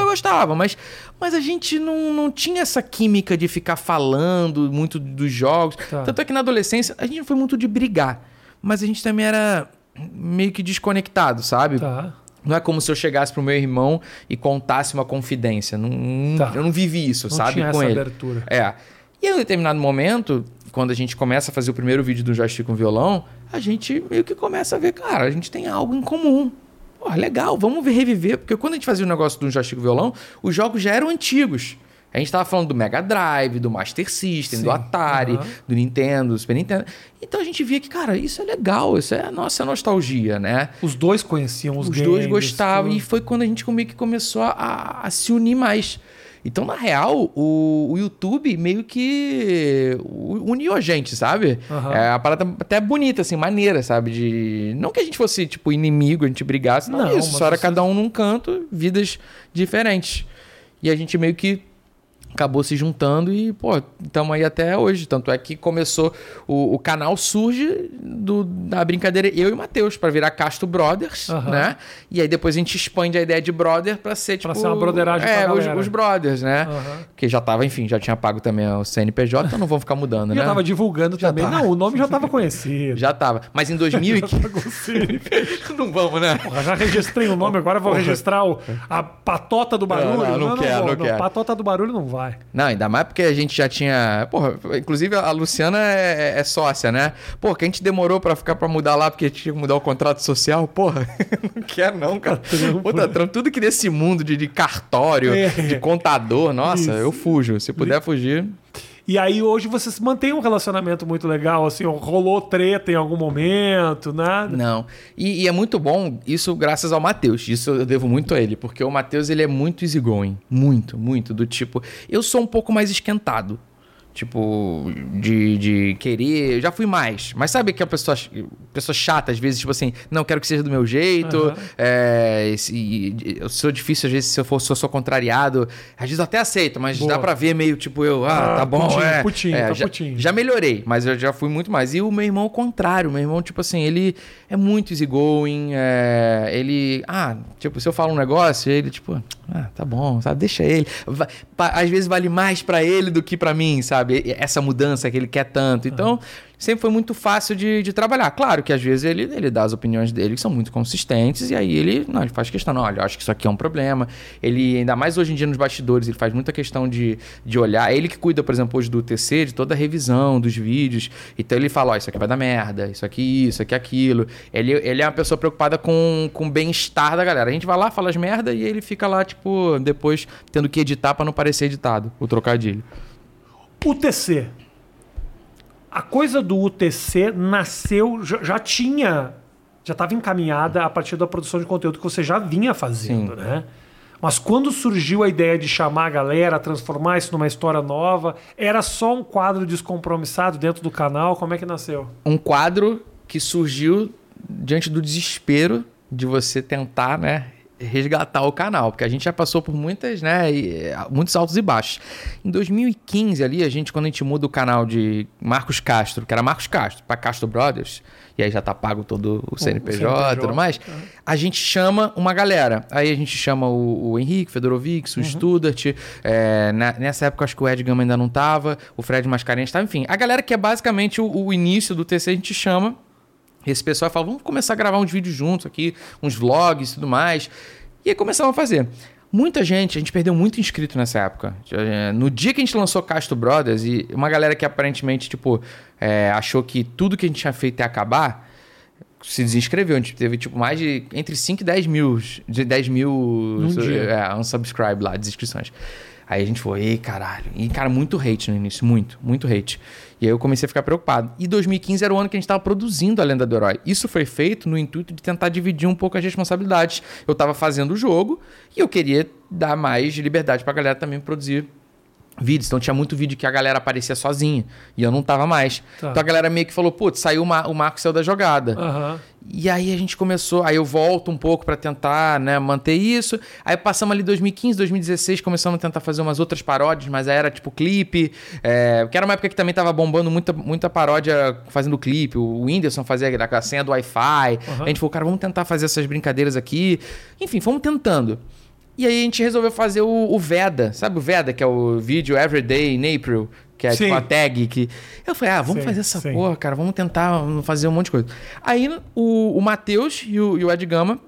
eu gostava, mas, mas a gente não, não tinha essa química de ficar falando muito dos jogos. Tá. Tanto é que na adolescência a gente não foi muito de brigar, mas a gente também era meio que desconectado, sabe? tá. Não é como se eu chegasse pro meu irmão e contasse uma confidência. Não, Tá. Eu não vivi isso, Não sabe? tinha com essa ele. abertura. É. E em um determinado momento, quando a gente começa a fazer o primeiro vídeo do joystick com violão, a gente meio que começa a ver, cara, a gente tem algo em comum. Pô, legal, vamos ver, reviver. Porque quando a gente fazia o negócio do joystick com violão, os jogos já eram antigos. A gente tava falando do Mega Drive, do Master System, Sim, do Atari, aham. do Nintendo, do Super Nintendo. Então a gente via que, cara, isso é legal, isso é a nossa nostalgia, né? Os dois conheciam os, Os games. dois gostavam tudo. e foi quando a gente meio que começou a, a se unir mais. Então, na real, o, o YouTube meio que uniu a gente, sabe? Aham. É a parada até bonita, assim, maneira, sabe? De... Não que a gente fosse, tipo, inimigo, a gente brigasse, não, Não, isso. Só era vocês- cada um num canto, vidas diferentes. E a gente meio que acabou se juntando e, pô, estamos aí até hoje. Tanto é que começou, o, o canal surge do, da brincadeira eu e o Matheus, pra virar Casto Brothers, Aham. né? E aí depois a gente expande a ideia de brother pra ser, tipo... Pra ser uma broderagem É, os, os brothers, né? Aham. Que já tava, enfim, já tinha pago também o CNPJ, então não vão ficar mudando, Já né? tava divulgando também. tá. Não, o nome já tava conhecido. Já tava. Mas em 2015... não vamos, né? Porra, já registrei o nome, agora vou registrar o, a patota do barulho. Não, não, não quero, vou, não quero. Patota do barulho não vai. Não, ainda mais porque a gente já tinha. Porra, inclusive a Luciana é, é sócia, né? Pô, que a gente demorou pra ficar pra mudar lá porque tinha que mudar o contrato social. Porra, não quero não, cara. trampo. Puta, trampo. Tudo que nesse mundo de, de cartório, É. de contador, nossa, Isso. eu fujo. Se puder fugir. E aí hoje vocês mantêm um relacionamento muito legal, assim, rolou treta em algum momento, nada? Não. E, e é muito bom isso graças ao Matheus. Isso eu devo muito a ele, porque o Matheus ele é muito easygoing. Muito, muito. Do tipo, eu sou um pouco mais esquentado. Tipo, de, de querer. Eu já fui mais. Mas sabe que a pessoa, pessoa chata, às vezes, tipo assim, não quero que seja do meu jeito. Aham. É, se- eu sou difícil, às vezes, se eu for, se eu sou contrariado. Às vezes eu até aceito, mas Boa. dá pra ver meio tipo eu, ah, Ah, tá bom, putinho, é. putinho, é, tá já, putinho. já melhorei, mas eu já fui muito mais. E o meu irmão, ao contrário, meu irmão, tipo assim, ele é muito easygoing, é, ele, ah, tipo, se eu falo um negócio, ele, tipo, ah, tá bom, sabe, deixa ele. Às vezes vale mais pra ele do que pra mim, sabe? E- Essa mudança que ele quer tanto. Então, sempre foi muito fácil de, de trabalhar. Claro que às vezes ele, ele dá as opiniões dele que são muito consistentes, e aí ele, não, ele faz questão, não, olha, eu acho que isso aqui é um problema. Ele, ainda mais hoje em dia nos bastidores, ele faz muita questão de, de olhar. Ele que cuida, por exemplo, hoje do TC, de toda a revisão dos vídeos. Então ele fala, ó, isso aqui vai dar merda, isso aqui, isso aqui, aquilo. Ele, ele é uma pessoa preocupada com, com o bem-estar da galera. A gente vai lá, fala as merda e ele fica lá, tipo, depois tendo que editar pra não parecer editado, o trocadilho. UTC. A coisa do UTC nasceu, já, já tinha, já estava encaminhada a partir da produção de conteúdo que você já vinha fazendo, Sim. né? Mas quando surgiu a ideia de chamar a galera, transformar isso numa história nova, era só um quadro descompromissado dentro do canal? Como é que nasceu? um quadro que surgiu diante do desespero de você tentar, né, resgatar o canal, porque a gente já passou por muitas, né, eh, muitos altos e baixos. Em 2015 ali, a gente quando a gente muda o canal de Marcos Castro, que era Marcos Castro, para Castro Brothers, e aí já tá pago todo o CNPJ e tudo mais, a gente chama uma galera. Aí a gente chama o, o Henrique Fedorovic, o Studart, é, na- nessa época acho que o Ed Gama ainda não tava, o Fred Mascarenhas tava, enfim, a galera que é basicamente o, o início do TC a gente chama esse pessoal fala, vamos começar a gravar uns vídeos juntos aqui, uns vlogs e tudo mais. E aí começamos a fazer. Muita gente, a gente perdeu muito inscrito nessa época. Eh, No dia que a gente lançou Castro Brothers, e uma galera que aparentemente, tipo, eh, achou que tudo que a gente tinha feito ia acabar, se desinscreveu. A gente teve, tipo, mais de entre 5 e 10 mil, de 10 mil é, unsubscribe lá, desinscrições. Aí a gente foi, ei, caralho. E, cara, muito hate no início, muito, muito hate. E aí eu comecei a ficar preocupado. E 2015 era o ano que a gente tava produzindo a Lenda do Herói. Isso foi feito no intuito de tentar dividir um pouco as responsabilidades. Eu tava fazendo o jogo e eu queria dar mais liberdade pra galera também produzir vídeos. Então tinha muito vídeo que a galera aparecia sozinha e eu não tava mais. Tá. Então a galera meio que falou, putz, saiu o, Ma- o Marco saiu da jogada. Aham. E aí a gente começou, aí eu volto um pouco pra tentar, né, manter isso. Aí passamos ali 2015, 2016, começamos a tentar fazer umas outras paródias, mas aí era tipo clipe, é, que era uma época que também tava bombando muita, muita paródia fazendo clipe. O Whindersson fazia a senha do Wi-Fi. A gente falou, cara, vamos tentar fazer essas brincadeiras aqui. Enfim, fomos tentando. E aí a gente resolveu fazer o, o Veda, sabe o Veda, que é o vídeo Everyday in April, que é Sim. tipo a tag que. Eu falei, ah, vamos Sim, fazer essa sim. porra, cara, vamos tentar fazer um monte de coisa. Aí o, o Matheus e o, e o Ed Gama,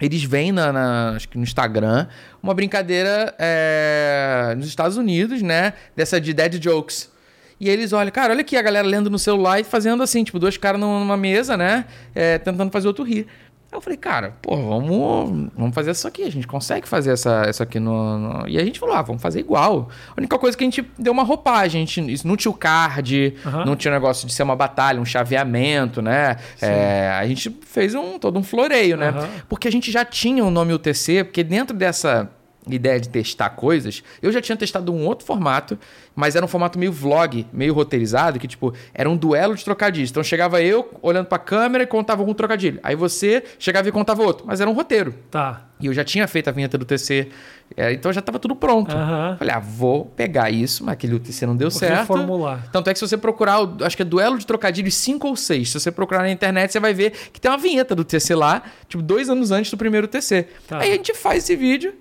eles vêm na, na- acho que no Instagram, uma brincadeira é, nos Estados Unidos, né? Dessa de dead jokes. E eles olham, cara, olha aqui a galera lendo no celular e fazendo assim, tipo, dois caras numa mesa, né? é, tentando fazer outro rir. Aí eu falei, cara, pô, vamos, vamos fazer isso aqui. A gente consegue fazer essa, isso aqui no, no- E a gente falou, ah, vamos fazer igual. A única coisa que a gente deu uma roupagem. A gente, isso não tinha o card, Aham. não tinha o negócio de ser uma batalha, um chaveamento, né? É, a gente fez um, todo um floreio, né? Aham. Porque a gente já tinha o nome UTC, porque dentro dessa ideia de testar coisas, eu já tinha testado um outro formato, mas era um formato meio vlog, meio roteirizado, que tipo, era um duelo de trocadilhos. Então chegava eu olhando pra câmera e contava algum trocadilho. Aí você chegava e contava outro, mas era um roteiro. Tá. E eu já tinha feito a vinheta do TC, é, então já tava tudo pronto. Aham. Falei, ah, vou pegar isso, mas aquele UTC não deu Vou certo. reformular. Tanto é que se você procurar, acho que é duelo de trocadilhos 5 ou 6, se você procurar na internet, você vai ver que tem uma vinheta do TC lá, tipo, dois anos antes do primeiro TC. Tá. Aí a gente faz esse vídeo,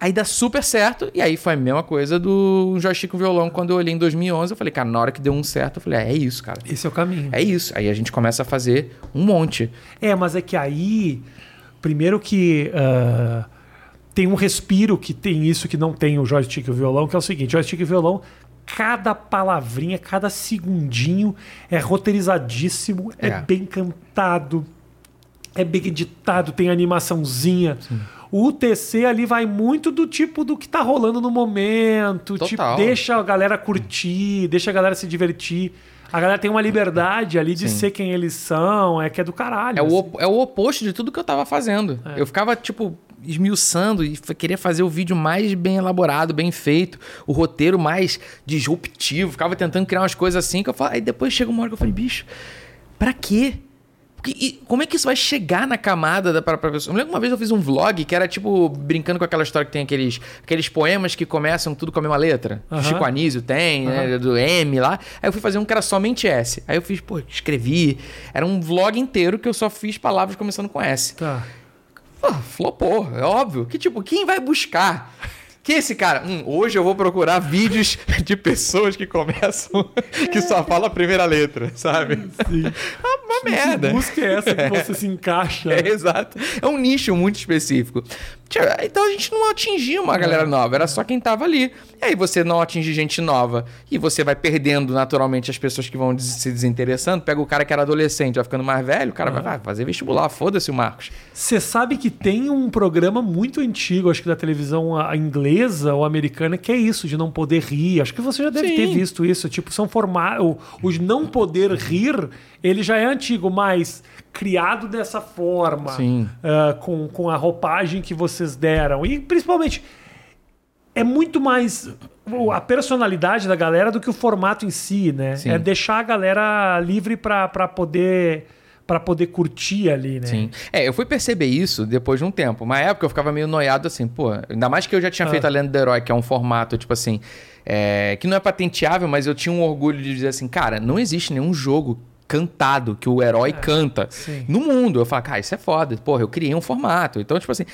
aí dá super certo, e aí foi a mesma coisa do joystick com violão. Quando eu olhei em 2011, eu falei, cara, na hora que deu um certo, eu falei, é, é isso, cara. Esse é o caminho. É isso. Aí a gente começa a fazer um monte. É, mas é que aí, primeiro que ah, tem um respiro que tem isso que não tem o joystick e o violão, que é o seguinte: joystick e violão, cada palavrinha, cada segundinho é roteirizadíssimo, é, É. bem cantado, é bem editado, tem animaçãozinha. O UTC ali vai muito do tipo do que tá rolando no momento, tipo, Total. deixa a galera curtir, deixa a galera se divertir. A galera tem uma liberdade ali de Sim. ser quem eles são, é que é do caralho. É o, assim. op- é o oposto de tudo que eu tava fazendo. É. Eu ficava, tipo, esmiuçando e queria fazer o vídeo mais bem elaborado, bem feito, o roteiro mais disruptivo. Ficava tentando criar umas coisas assim que eu falava. Aí depois chega uma hora que eu falei, bicho, pra quê? Porque, e como é que isso vai chegar na camada da pra pessoa? Eu lembro que uma vez eu fiz um vlog que era tipo brincando com aquela história que tem aqueles, aqueles poemas que começam tudo com a mesma letra. Aham. Chico Anísio tem, né, do M lá. Aí eu fui fazer um que era somente S. Aí eu fiz, pô, escrevi. Era um vlog inteiro que eu só fiz palavras começando com S. Tá. Pô, flopou, é óbvio. Que tipo, quem vai buscar? Que esse cara, hum, hoje eu vou procurar vídeos de pessoas que começam, que só fala a primeira letra, sabe? Sim. Ah, uma merda. Que busca é essa que você se encaixa? É, exato. É um nicho muito específico. Então a gente não atingia uma galera nova, era só quem tava ali. E aí você não atinge gente nova e você vai perdendo naturalmente as pessoas que vão des- se desinteressando. Pega o cara que era adolescente, vai ficando mais velho, o cara vai, vai fazer vestibular, foda-se o Marcos. Você sabe que tem um programa muito antigo, acho que da televisão inglesa ou americana, que é isso, de não poder rir. Acho que você já deve Sim. ter visto isso. Tipo, são formatos. Os não poder rir, ele já é antigo, mas criado dessa forma, ah, com, com a roupagem que vocês deram. E principalmente. É muito mais a personalidade da galera do que o formato em si, né? Sim. É deixar a galera livre pra poder pra poder curtir ali, né? Sim. É, eu fui perceber isso depois de um tempo. Uma época eu ficava meio noiado assim, pô, ainda mais que eu já tinha Ah. feito a Lenda do Herói, que é um formato, tipo assim, é, que não é patenteável, mas eu tinha um orgulho de dizer assim, cara, não existe nenhum jogo cantado que o herói canta É, sim. no mundo. Eu falo, cara, isso é foda. Porra, eu criei um formato. Então, tipo assim,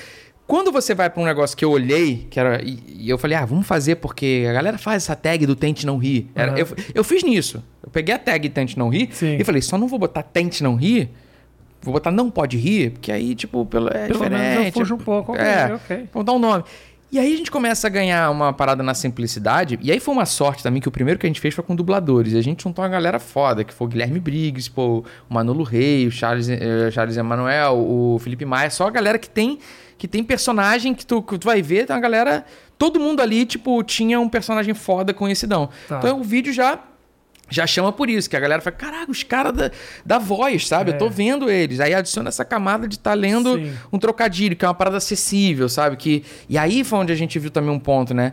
quando você vai pra um negócio que eu olhei, que era. E, e eu falei, ah, vamos fazer porque a galera faz essa tag do Tente Não Rir. Era- Aham. eu, eu fiz nisso. Eu peguei a tag Tente Não Rir Sim. e falei, só não vou botar Tente Não Rir. Vou botar Não Pode Rir, porque aí, tipo, pelo, é Pelo menos diferente. eu fujo um pouco. Ok, É, ok. vamos dar um nome. E aí a gente começa a ganhar uma parada na simplicidade. E aí foi uma sorte também que o primeiro que a gente fez foi com dubladores. E a gente juntou uma galera foda, que foi o Guilherme Briggs, pô, o Manolo Rei, o Charles, eh, Charles Emanuel, o Felipe Maia. Só a galera que tem, que tem personagem que tu, que tu vai ver. Tem uma galera... Todo mundo ali, tipo, tinha um personagem foda conhecidão. Tá. Então o vídeo já... Já chama por isso, que a galera fala, caraca, os caras da, da voz, sabe? É. Eu tô vendo eles. Aí adiciona essa camada de estar lendo Sim. um trocadilho, que é uma parada acessível, sabe? Que... E aí foi onde a gente viu também um ponto, né?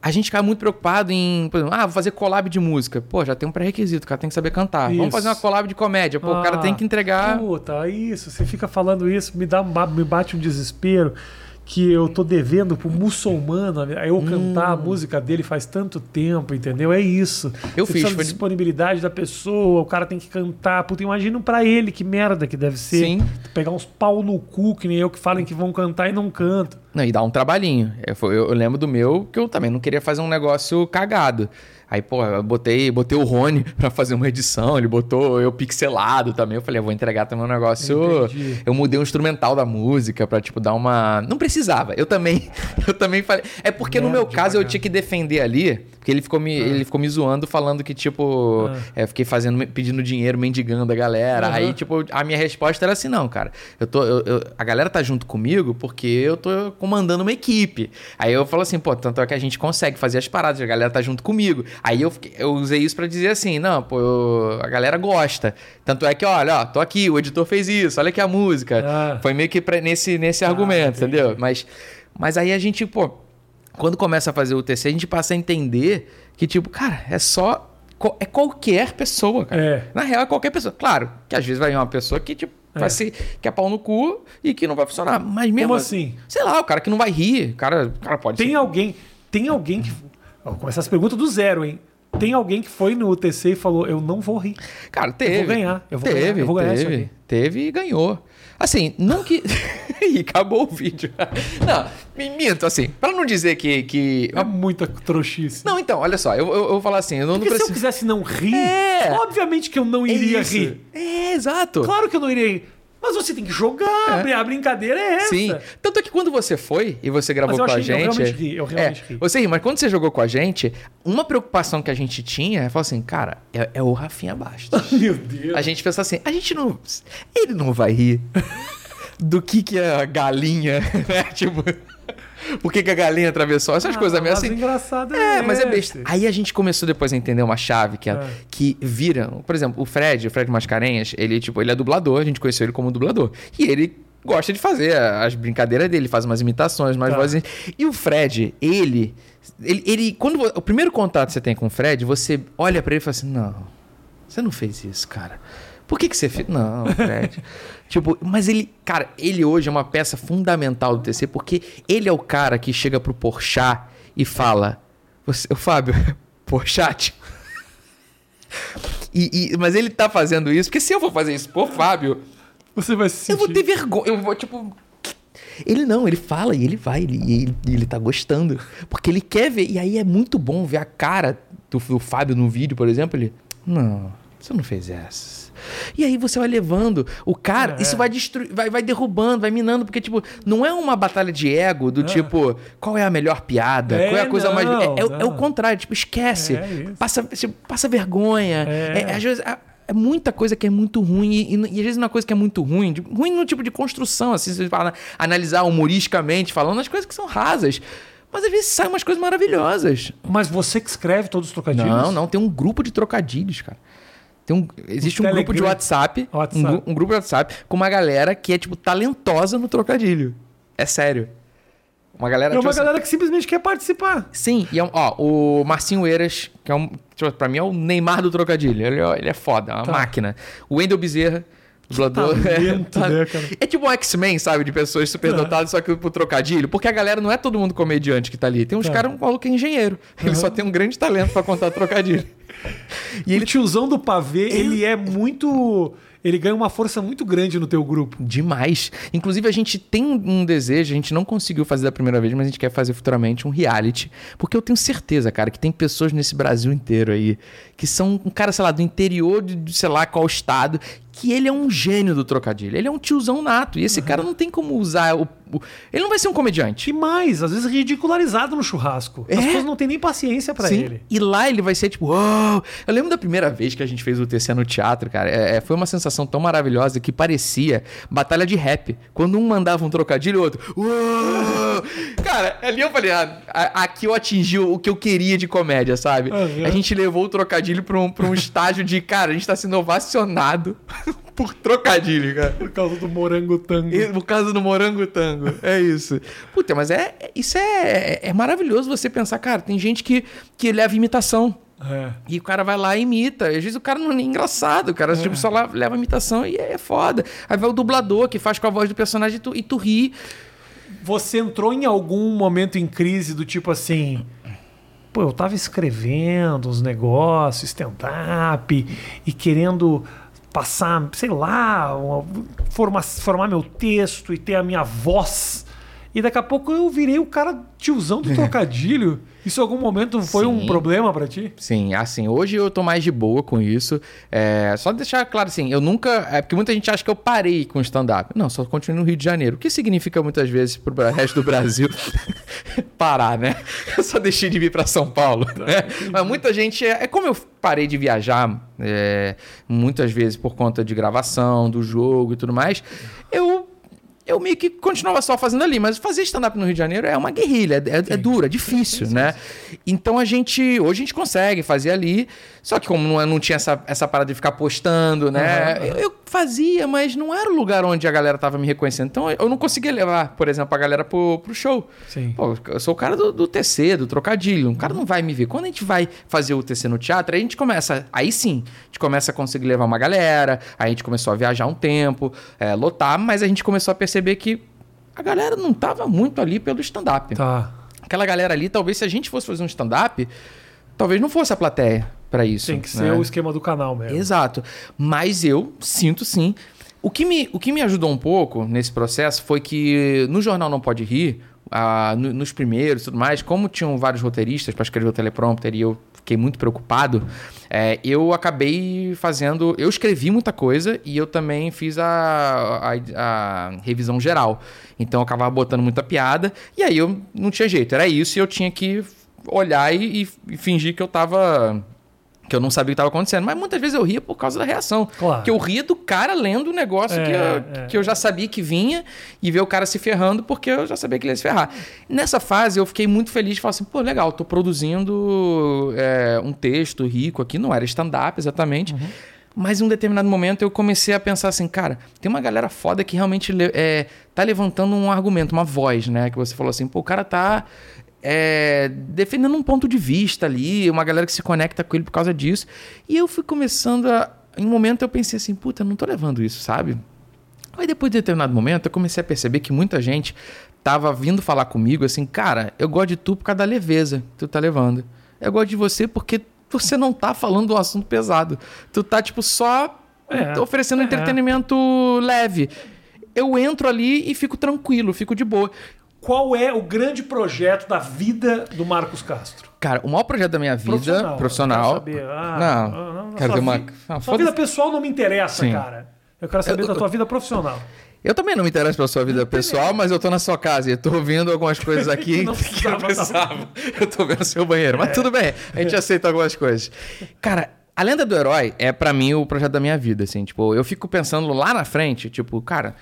A gente ficava muito preocupado em, por exemplo, ah, vou fazer collab de música. Pô, já tem um pré-requisito, o cara tem que saber cantar. Isso. Vamos fazer uma collab de comédia. Pô, o cara Ah, tem que entregar. Puta, isso. Você fica falando isso, me, dá, me bate um desespero que eu tô devendo pro muçulmano eu cantar a música dele faz tanto tempo, entendeu? É isso. Eu Você fiz, precisa foi de de- disponibilidade da pessoa, o cara tem que cantar. Puta, imagina pra ele que merda que deve ser. Sim. Pegar uns pau no cu, que nem eu, que falem que vão cantar e não cantam. Não, e dá um trabalhinho. Eu, foi- eu- eu lembro do meu que eu também não queria fazer um negócio cagado. Aí, pô, eu botei, botei o Rony pra fazer uma edição, ele botou eu pixelado também. Eu falei, eu vou entregar também um negócio. Entendi. Eu mudei o instrumental da música pra, tipo, dar uma. Não precisava. Eu também, eu também falei. É porque no meu Nerd caso eu tinha que defender ali, porque ele ficou me, ele ficou me zoando, falando que, tipo, Ah. é, fiquei fazendo, pedindo dinheiro, mendigando a galera. Aham. Aí, tipo, a minha resposta era assim: não, cara, eu tô, eu- a galera tá junto comigo porque eu tô comandando uma equipe. Aí eu falo assim, pô, tanto é que a gente consegue fazer as paradas, a galera tá junto comigo. Aí eu, eu usei isso pra dizer assim: não, pô, eu- a galera gosta. Tanto é que, olha, ó, tô aqui, o editor fez isso, olha aqui a música. Ah. Foi meio que pra- nesse, nesse argumento, entendi. entendeu? Mas, mas aí a gente, pô, quando começa a fazer o TC, a gente passa a entender que, tipo, cara, é só. É qualquer pessoa, cara. É. Na real, é qualquer pessoa. Claro, que às vezes vai uma pessoa que, tipo, vai ser que é pau no cu e que não vai funcionar. Mas mesmo. Como assim? Sei lá, o cara que não vai rir, o cara, o cara pode Tem ser. alguém. Tem alguém que. Vou começar as perguntas do zero, hein? Tem alguém que foi no UTC e falou: Eu não vou rir. Cara, teve. ganhar, eu vou teve, ganhar, eu vou ganhar isso teve, aqui. teve e ganhou. Assim, não que. e acabou o vídeo. não, me minto, assim, pra não dizer que. que... É muita trouxice. Não, então, olha só, eu, eu, eu vou falar assim, eu não, não Porque se eu preciso. quisesse não rir, É. obviamente que eu não iria isso. rir. É, exato. Claro que eu não iria rir. Mas você tem que jogar, a brincadeira é essa. Sim. Tanto é que quando você foi e você gravou com a achei- eu gente. realmente ri, eu realmente é, ri. Você ri, mas quando você jogou com a gente, uma preocupação que a gente tinha é falar assim, cara, é, é o Rafinha Bastos. Meu Deus. a gente pensa assim, a gente não. Ele não vai rir do que, que é a galinha, né? Tipo. Por que, que a galinha atravessou? Essas coisas meio assim. engraçado É, é mas é besta. Aí a gente começou depois a entender uma chave que, é, É. que vira. Por exemplo, o Fred, o Fred Mascarenhas, ele, tipo, ele é dublador, a gente conheceu ele como dublador. E ele gosta de fazer as brincadeiras dele, faz umas imitações, umas Tá. vozes. E o Fred, ele. Ele, ele- quando o primeiro contato que você tem com o Fred, você olha pra ele e fala assim: Não, você não fez isso, cara. Por que, que você fez? Não, Fred. tipo, mas ele, cara, ele hoje é uma peça fundamental do TC, porque ele é o cara que chega pro Porchat e fala: você, o Fábio, Porchat. E, e- mas ele tá fazendo isso, porque se eu for fazer isso por Fábio, Você vai se eu vou sentir- ter vergonha. Eu vou, tipo. Ele não, ele fala e ele vai, ele, e ele, ele tá gostando. Porque ele quer ver. E aí é muito bom ver a cara do, do Fábio no vídeo, por exemplo. Ele. Não, você não fez essas. E aí você vai levando o cara, É. isso vai destruir, vai, vai derrubando, vai minando, porque, tipo, não é uma batalha de ego do tipo, qual é a melhor piada? É, qual é a coisa mais. não, É, é o- é o não. contrário, tipo, esquece. É passa, tipo, passa vergonha. É. É, às vezes. é- é muita coisa que é muito ruim e, e, e às vezes uma coisa que é muito ruim, de- ruim no tipo de construção, assim, se você fala, analisar humoristicamente, falando as coisas que são rasas. Mas às vezes saem umas coisas maravilhosas. Mas você que escreve todos os trocadilhos? Não, não, tem um grupo de trocadilhos, cara. Tem um, existe um Telegram. grupo de WhatsApp, WhatsApp. Um, um grupo de WhatsApp com uma galera que é, tipo, talentosa no trocadilho. É sério. Uma galera, É tipo uma assim, galera que simplesmente quer participar. Sim, e é um, ó, o Marcinho Eiras, que é um, tipo, pra mim é o Neymar do trocadilho. Ele, é- ele é foda, é uma Tá. máquina. O Wendel Bezerra, Dublador talento, é, né, cara? é tipo um X-Men, sabe? De pessoas superdotadas, só que pro trocadilho. Porque a galera não é todo mundo comediante que tá ali. Tem uns Tá. caras, um maluco que é engenheiro. Ele só tem um grande talento pra contar trocadilho. E ele, o tiozão do pavê, ele é muito. Ele ganha uma força muito grande no teu grupo. Demais. Inclusive, a gente tem um desejo, a gente não conseguiu fazer da primeira vez, mas a gente quer fazer futuramente um reality. Porque eu tenho certeza, cara, que tem pessoas nesse Brasil inteiro aí que são um cara, sei lá, do interior de sei lá qual estado, que ele é um gênio do trocadilho. Ele é um tiozão nato. E esse cara não tem como usar o. o- Ele não vai ser um comediante. E mais, às vezes ridicularizado no churrasco. As É? pessoas não têm nem paciência pra Sim. ele. E lá ele vai ser tipo, uau! Eu lembro da primeira vez que a gente fez o TC no teatro, cara. É, é, foi uma sensação tão maravilhosa que parecia batalha de rap. Quando um mandava um trocadilho, o outro, uau! Cara, ali eu falei, ah, aqui eu atingi o que eu queria de comédia, sabe? Uhum. A gente levou o trocadilho pra um, pra um estágio de, cara, a gente tá sendo ovacionado por trocadilho, cara. Por causa do morango tango. E- Por causa do morango tango. É isso. Puta, mas é, é- isso é, é maravilhoso você pensar, cara, tem gente que, que leva imitação. É. E o cara vai lá e imita. Às vezes o cara não é engraçado, o cara tipo, só lá leva imitação e é foda. Aí vai o dublador que faz com a voz do personagem e tu, e tu ri. Você entrou em algum momento em crise do tipo assim. Pô, eu tava escrevendo uns negócios, stand-up, e querendo passar, sei lá, uma- formar, formar meu texto e ter a minha voz. E daqui a pouco eu virei o cara tiozão do trocadilho. Isso em algum momento foi um Sim. problema pra ti? Sim, assim, hoje eu tô mais de boa com isso. É, só deixar claro assim, eu nunca. É porque muita gente acha que eu parei com stand-up. Não, só continuo no Rio de Janeiro. O que significa muitas vezes pro resto do Brasil parar, né? Eu só deixei de vir pra São Paulo. Né? Mas muita gente. É, é como eu parei de viajar é, muitas vezes por conta de gravação, do jogo e tudo mais, eu. Eu meio que continuava só fazendo ali, mas fazer stand-up no Rio de Janeiro é uma guerrilha, é, é duro, é difícil, né? Então a gente. Hoje a gente consegue fazer ali. Só que como não, é- não tinha essa, essa parada de ficar postando, né? Eu, eu fazia, mas não era o lugar onde a galera tava me reconhecendo. Então eu não conseguia levar, por exemplo, a galera pro, pro show. Sim. Pô, eu sou o cara do, do TC, do trocadilho. Um cara não vai me ver. Quando a gente vai fazer o TC no teatro, a gente começa. Aí sim, a gente começa a conseguir levar uma galera. Aí a gente começou a viajar um tempo, é, lotar, mas a gente começou a perceber que a galera não tava muito ali pelo stand-up. Tá. Aquela galera ali, talvez se a gente fosse fazer um stand-up, talvez não fosse a plateia pra isso. Tem que né? ser o esquema do canal mesmo. Exato. Mas eu sinto sim. O que, me, o que me ajudou um pouco nesse processo foi que no Jornal Não Pode Rir, ah, no- nos primeiros e tudo mais, como tinham vários roteiristas para escrever o teleprompter e eu fiquei muito preocupado, é, eu acabei fazendo. Eu escrevi muita coisa e eu também fiz a, a, a revisão geral. Então eu acabava botando muita piada e aí eu não tinha jeito, era isso e eu tinha que olhar e, e fingir que eu tava que eu não sabia o que estava acontecendo. Mas muitas vezes eu ria por causa da reação. Claro. Que eu ria do cara lendo o negócio É, que, eu, é. que eu já sabia que vinha e ver o cara se ferrando porque eu já sabia que ele ia se ferrar. Nessa fase eu fiquei muito feliz de falar assim, pô, legal, tô produzindo é, um texto rico aqui, não era stand-up exatamente. Mas em um determinado momento eu comecei a pensar assim, cara, tem uma galera foda que realmente é, tá levantando um argumento, uma voz, né? Que você falou assim, pô, o cara tá é, defendendo um ponto de vista ali, uma galera que se conecta com ele por causa disso. E eu fui começando a. Em um momento eu pensei assim, puta, eu não tô levando isso, sabe? Aí depois de determinado momento eu comecei a perceber que muita gente tava vindo falar comigo assim, cara, eu gosto de tu por causa da leveza que tu tá levando. Eu gosto de você porque você não tá falando um assunto pesado. Tu tá, tipo, só É, oferecendo é. entretenimento leve. Eu entro ali e fico tranquilo, fico de boa. Qual é o grande projeto da vida do Marcos Castro? Cara, o maior projeto da minha vida profissional. Quero saber. Ah, não, ah, não, quero sua ver uma. vi- Ah, Sua vida pessoal não me interessa, Sim. cara. Eu quero saber Eu- da tua vida profissional. Eu também não me interesso pela sua vida pessoal, mas eu tô na sua casa e eu tô ouvindo algumas coisas aqui Não que eu precisava. Eu tô vendo seu banheiro, mas tudo bem, a gente aceita algumas coisas. Cara, a Lenda do Herói é pra mim o projeto da minha vida, assim, tipo, eu fico pensando lá na frente, tipo, cara,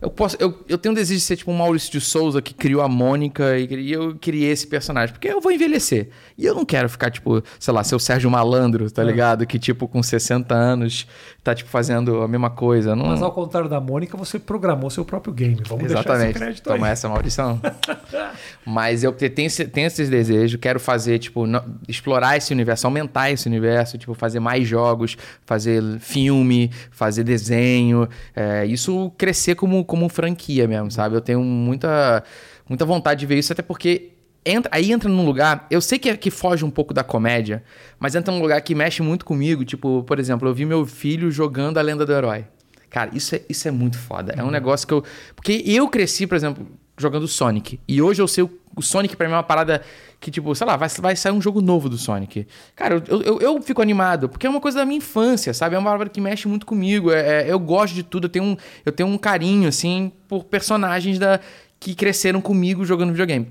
Eu, posso, eu, eu tenho um desejo de ser tipo um Maurício de Souza que criou a Mônica e, e eu criei esse personagem. Porque eu vou envelhecer. E eu não quero ficar, tipo, sei lá, ser o Sérgio Malandro, tá ligado? Que, tipo, com 60 anos tá, tipo, fazendo a mesma coisa. Não... Mas ao contrário da Mônica, você programou seu próprio game. Vamos deixar esse Exatamente. crédito aí. Toma essa maldição. Mas eu te- tenho, esse- tenho esses desejos, quero fazer, tipo, explorar esse universo, aumentar esse universo, tipo, fazer mais jogos, fazer filme, fazer desenho. é, isso crescer como, como franquia mesmo, sabe? Eu tenho muita, muita vontade de ver isso, até porque. Entra, aí entra num lugar, eu sei que, é- que foge um pouco da comédia, mas entra num lugar que mexe muito comigo. Tipo, por exemplo, eu vi meu filho jogando a lenda do herói. Cara, isso é, isso é muito foda. É um negócio que eu. Porque eu cresci, por exemplo, jogando Sonic. E hoje eu sei o, o Sonic pra mim é uma parada que, tipo, sei lá, vai, vai sair um jogo novo do Sonic. Cara, eu, eu, eu fico animado, porque é uma coisa da minha infância, sabe? É uma parada que mexe muito comigo. É, é- eu gosto de tudo, eu tenho, um, eu tenho um carinho, assim, por personagens da, que cresceram comigo jogando videogame.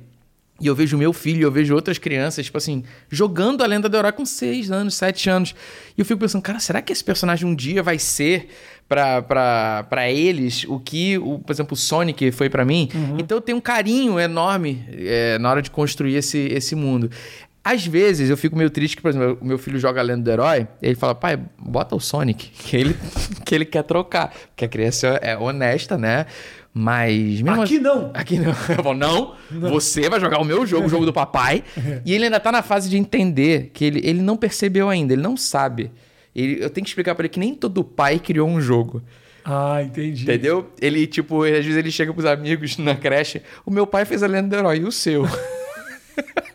E eu vejo meu filho, eu vejo outras crianças, tipo assim, jogando a Lenda do Herói com 6 anos, 7 anos. E eu fico pensando, cara, será que esse personagem um dia vai ser pra eles o que, o, por exemplo, o Sonic foi pra mim? Então eu tenho um carinho enorme é, na hora de construir esse, esse mundo. Às vezes eu fico meio triste que, por exemplo, o meu filho joga a Lenda do Herói, e ele fala, pai, bota o Sonic, que ele, que ele quer trocar. Porque a criança é honesta, né? Mas mesmo Aqui assim- não. Aqui não. Eu falo, não, você vai jogar o meu jogo, o jogo do papai. e ele ainda tá na fase de entender que ele, ele não percebeu ainda, ele não sabe. Ele, eu tenho que explicar pra ele que nem todo pai criou um jogo. Ah, entendi. Entendeu? Ele, tipo, às vezes ele chega pros amigos na creche, o meu pai fez a lenda do herói, e o seu?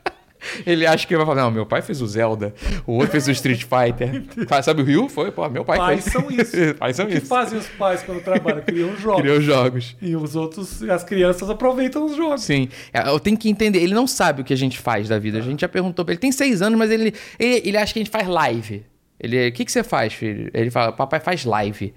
ele acha que vai falar, não, meu pai fez o Zelda, o outro fez o Street Fighter. Sabe o Rio? Foi, pô, meu pai Pais fez. são isso. pais são o que isso. fazem os pais quando trabalham? Criam jogos. Criou jogos. E os outros, as crianças aproveitam os jogos. Sim. É, Eu tenho que entender. Ele não sabe o que a gente faz da vida. A gente já perguntou pra ele. Tem seis anos, mas ele, ele, ele acha que a gente faz live. Ele, o que, que você faz, filho? Ele fala, papai faz live.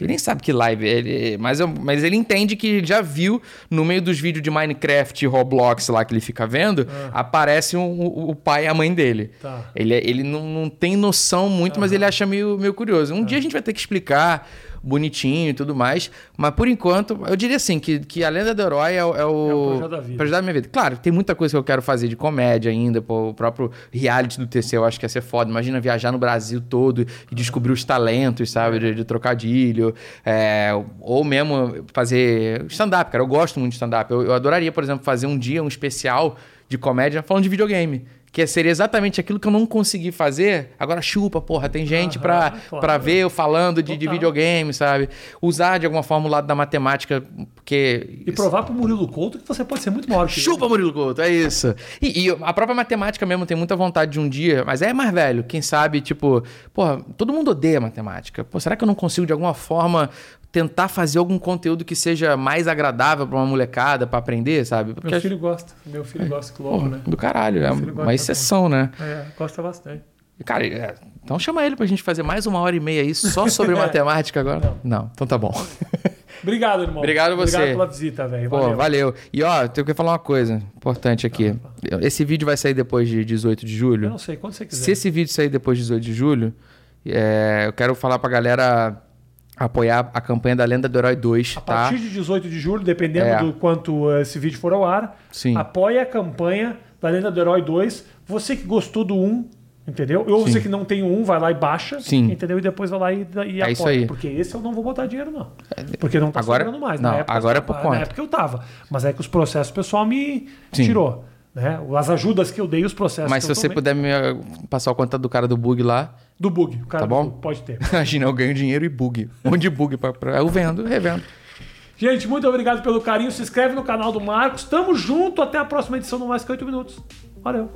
Ele nem sabe que live. Ele, mas, eu- mas ele entende que já viu no meio dos vídeos de Minecraft e Roblox lá que ele fica vendo, aparece um- o, o pai e a mãe dele. Tá. Ele, ele não, não tem noção muito, mas ele acha meio, meio curioso. Um dia a gente vai ter que explicar bonitinho e tudo mais. Mas por enquanto, eu diria assim, que, que a lenda do herói é, o- é o, É projeto da vida. projeto da minha vida. Claro, tem muita coisa que eu quero fazer de comédia ainda, pô, o próprio reality do TC eu acho que ia ser foda. Imagina viajar no Brasil todo e descobrir os talentos, sabe, de, de trocadilho. É, ou mesmo fazer stand-up, cara. Eu gosto muito de stand-up. Eu, eu adoraria, por exemplo, fazer um dia, um especial de comédia falando de videogame. Que seria exatamente aquilo que eu não consegui fazer. Agora chupa, porra. Tem gente Aham, pra, claro. pra ver eu falando de, de videogame, sabe? Usar de alguma forma o lado da matemática, porque. E provar pro Murilo Couto que você pode ser muito maior que ele. Chupa, Murilo Couto, é isso. E, e a própria matemática mesmo tem muita vontade de um dia, mas é mais velho. Quem sabe, tipo, porra, todo mundo odeia matemática. Pô, será que eu não consigo de alguma forma tentar fazer algum conteúdo que seja mais agradável pra uma molecada pra aprender, sabe? Porque Meu filho gosta. Meu filho gosta que louco, porra, né? do caralho, é filho gosta uma exceção, né? É, gosta bastante. Cara, é, então chama ele pra gente fazer mais uma hora e meia aí só sobre matemática agora. Não. então tá bom. Obrigado, irmão. Obrigado você. Obrigado pela visita, velho. Valeu. valeu. E ó, tenho que falar uma coisa importante aqui. Esse vídeo vai sair depois de 18 de Eu julho. não sei, quando você quiser. Se esse vídeo sair depois de 18 de julho, é, eu quero falar pra galera apoiar a campanha da Lenda do Herói 2, A tá? partir de 18 de julho, dependendo É. do quanto eh, esse vídeo for ao ar, Sim. apoie a campanha da Lenda do Herói 2. Você que gostou do 1, entendeu? Ou Sim. você que não tem o 1, vai lá e baixa, Sim. entendeu? E depois vai lá e, e apoia. isso aí. Porque esse eu não vou botar dinheiro, não. Porque não tá Agora- sobrando mais. não, na época, agora é por conta. Na época eu tava. Mas é que os processos pessoal me Sim. tirou. Né? As ajudas que eu dei, os processos Mas se você tomei- puder me eh, passar o conta do cara do bug lá, do bug. O cara tá bom? pode ter. Imagina, eu ganho dinheiro e bug. Um de bug. Pra, pra, eu vendo, revendo. Gente, muito obrigado pelo carinho. Se inscreve no canal do Marcos. Tamo junto. Até a próxima edição do Mais Que 8 Minutos. Valeu.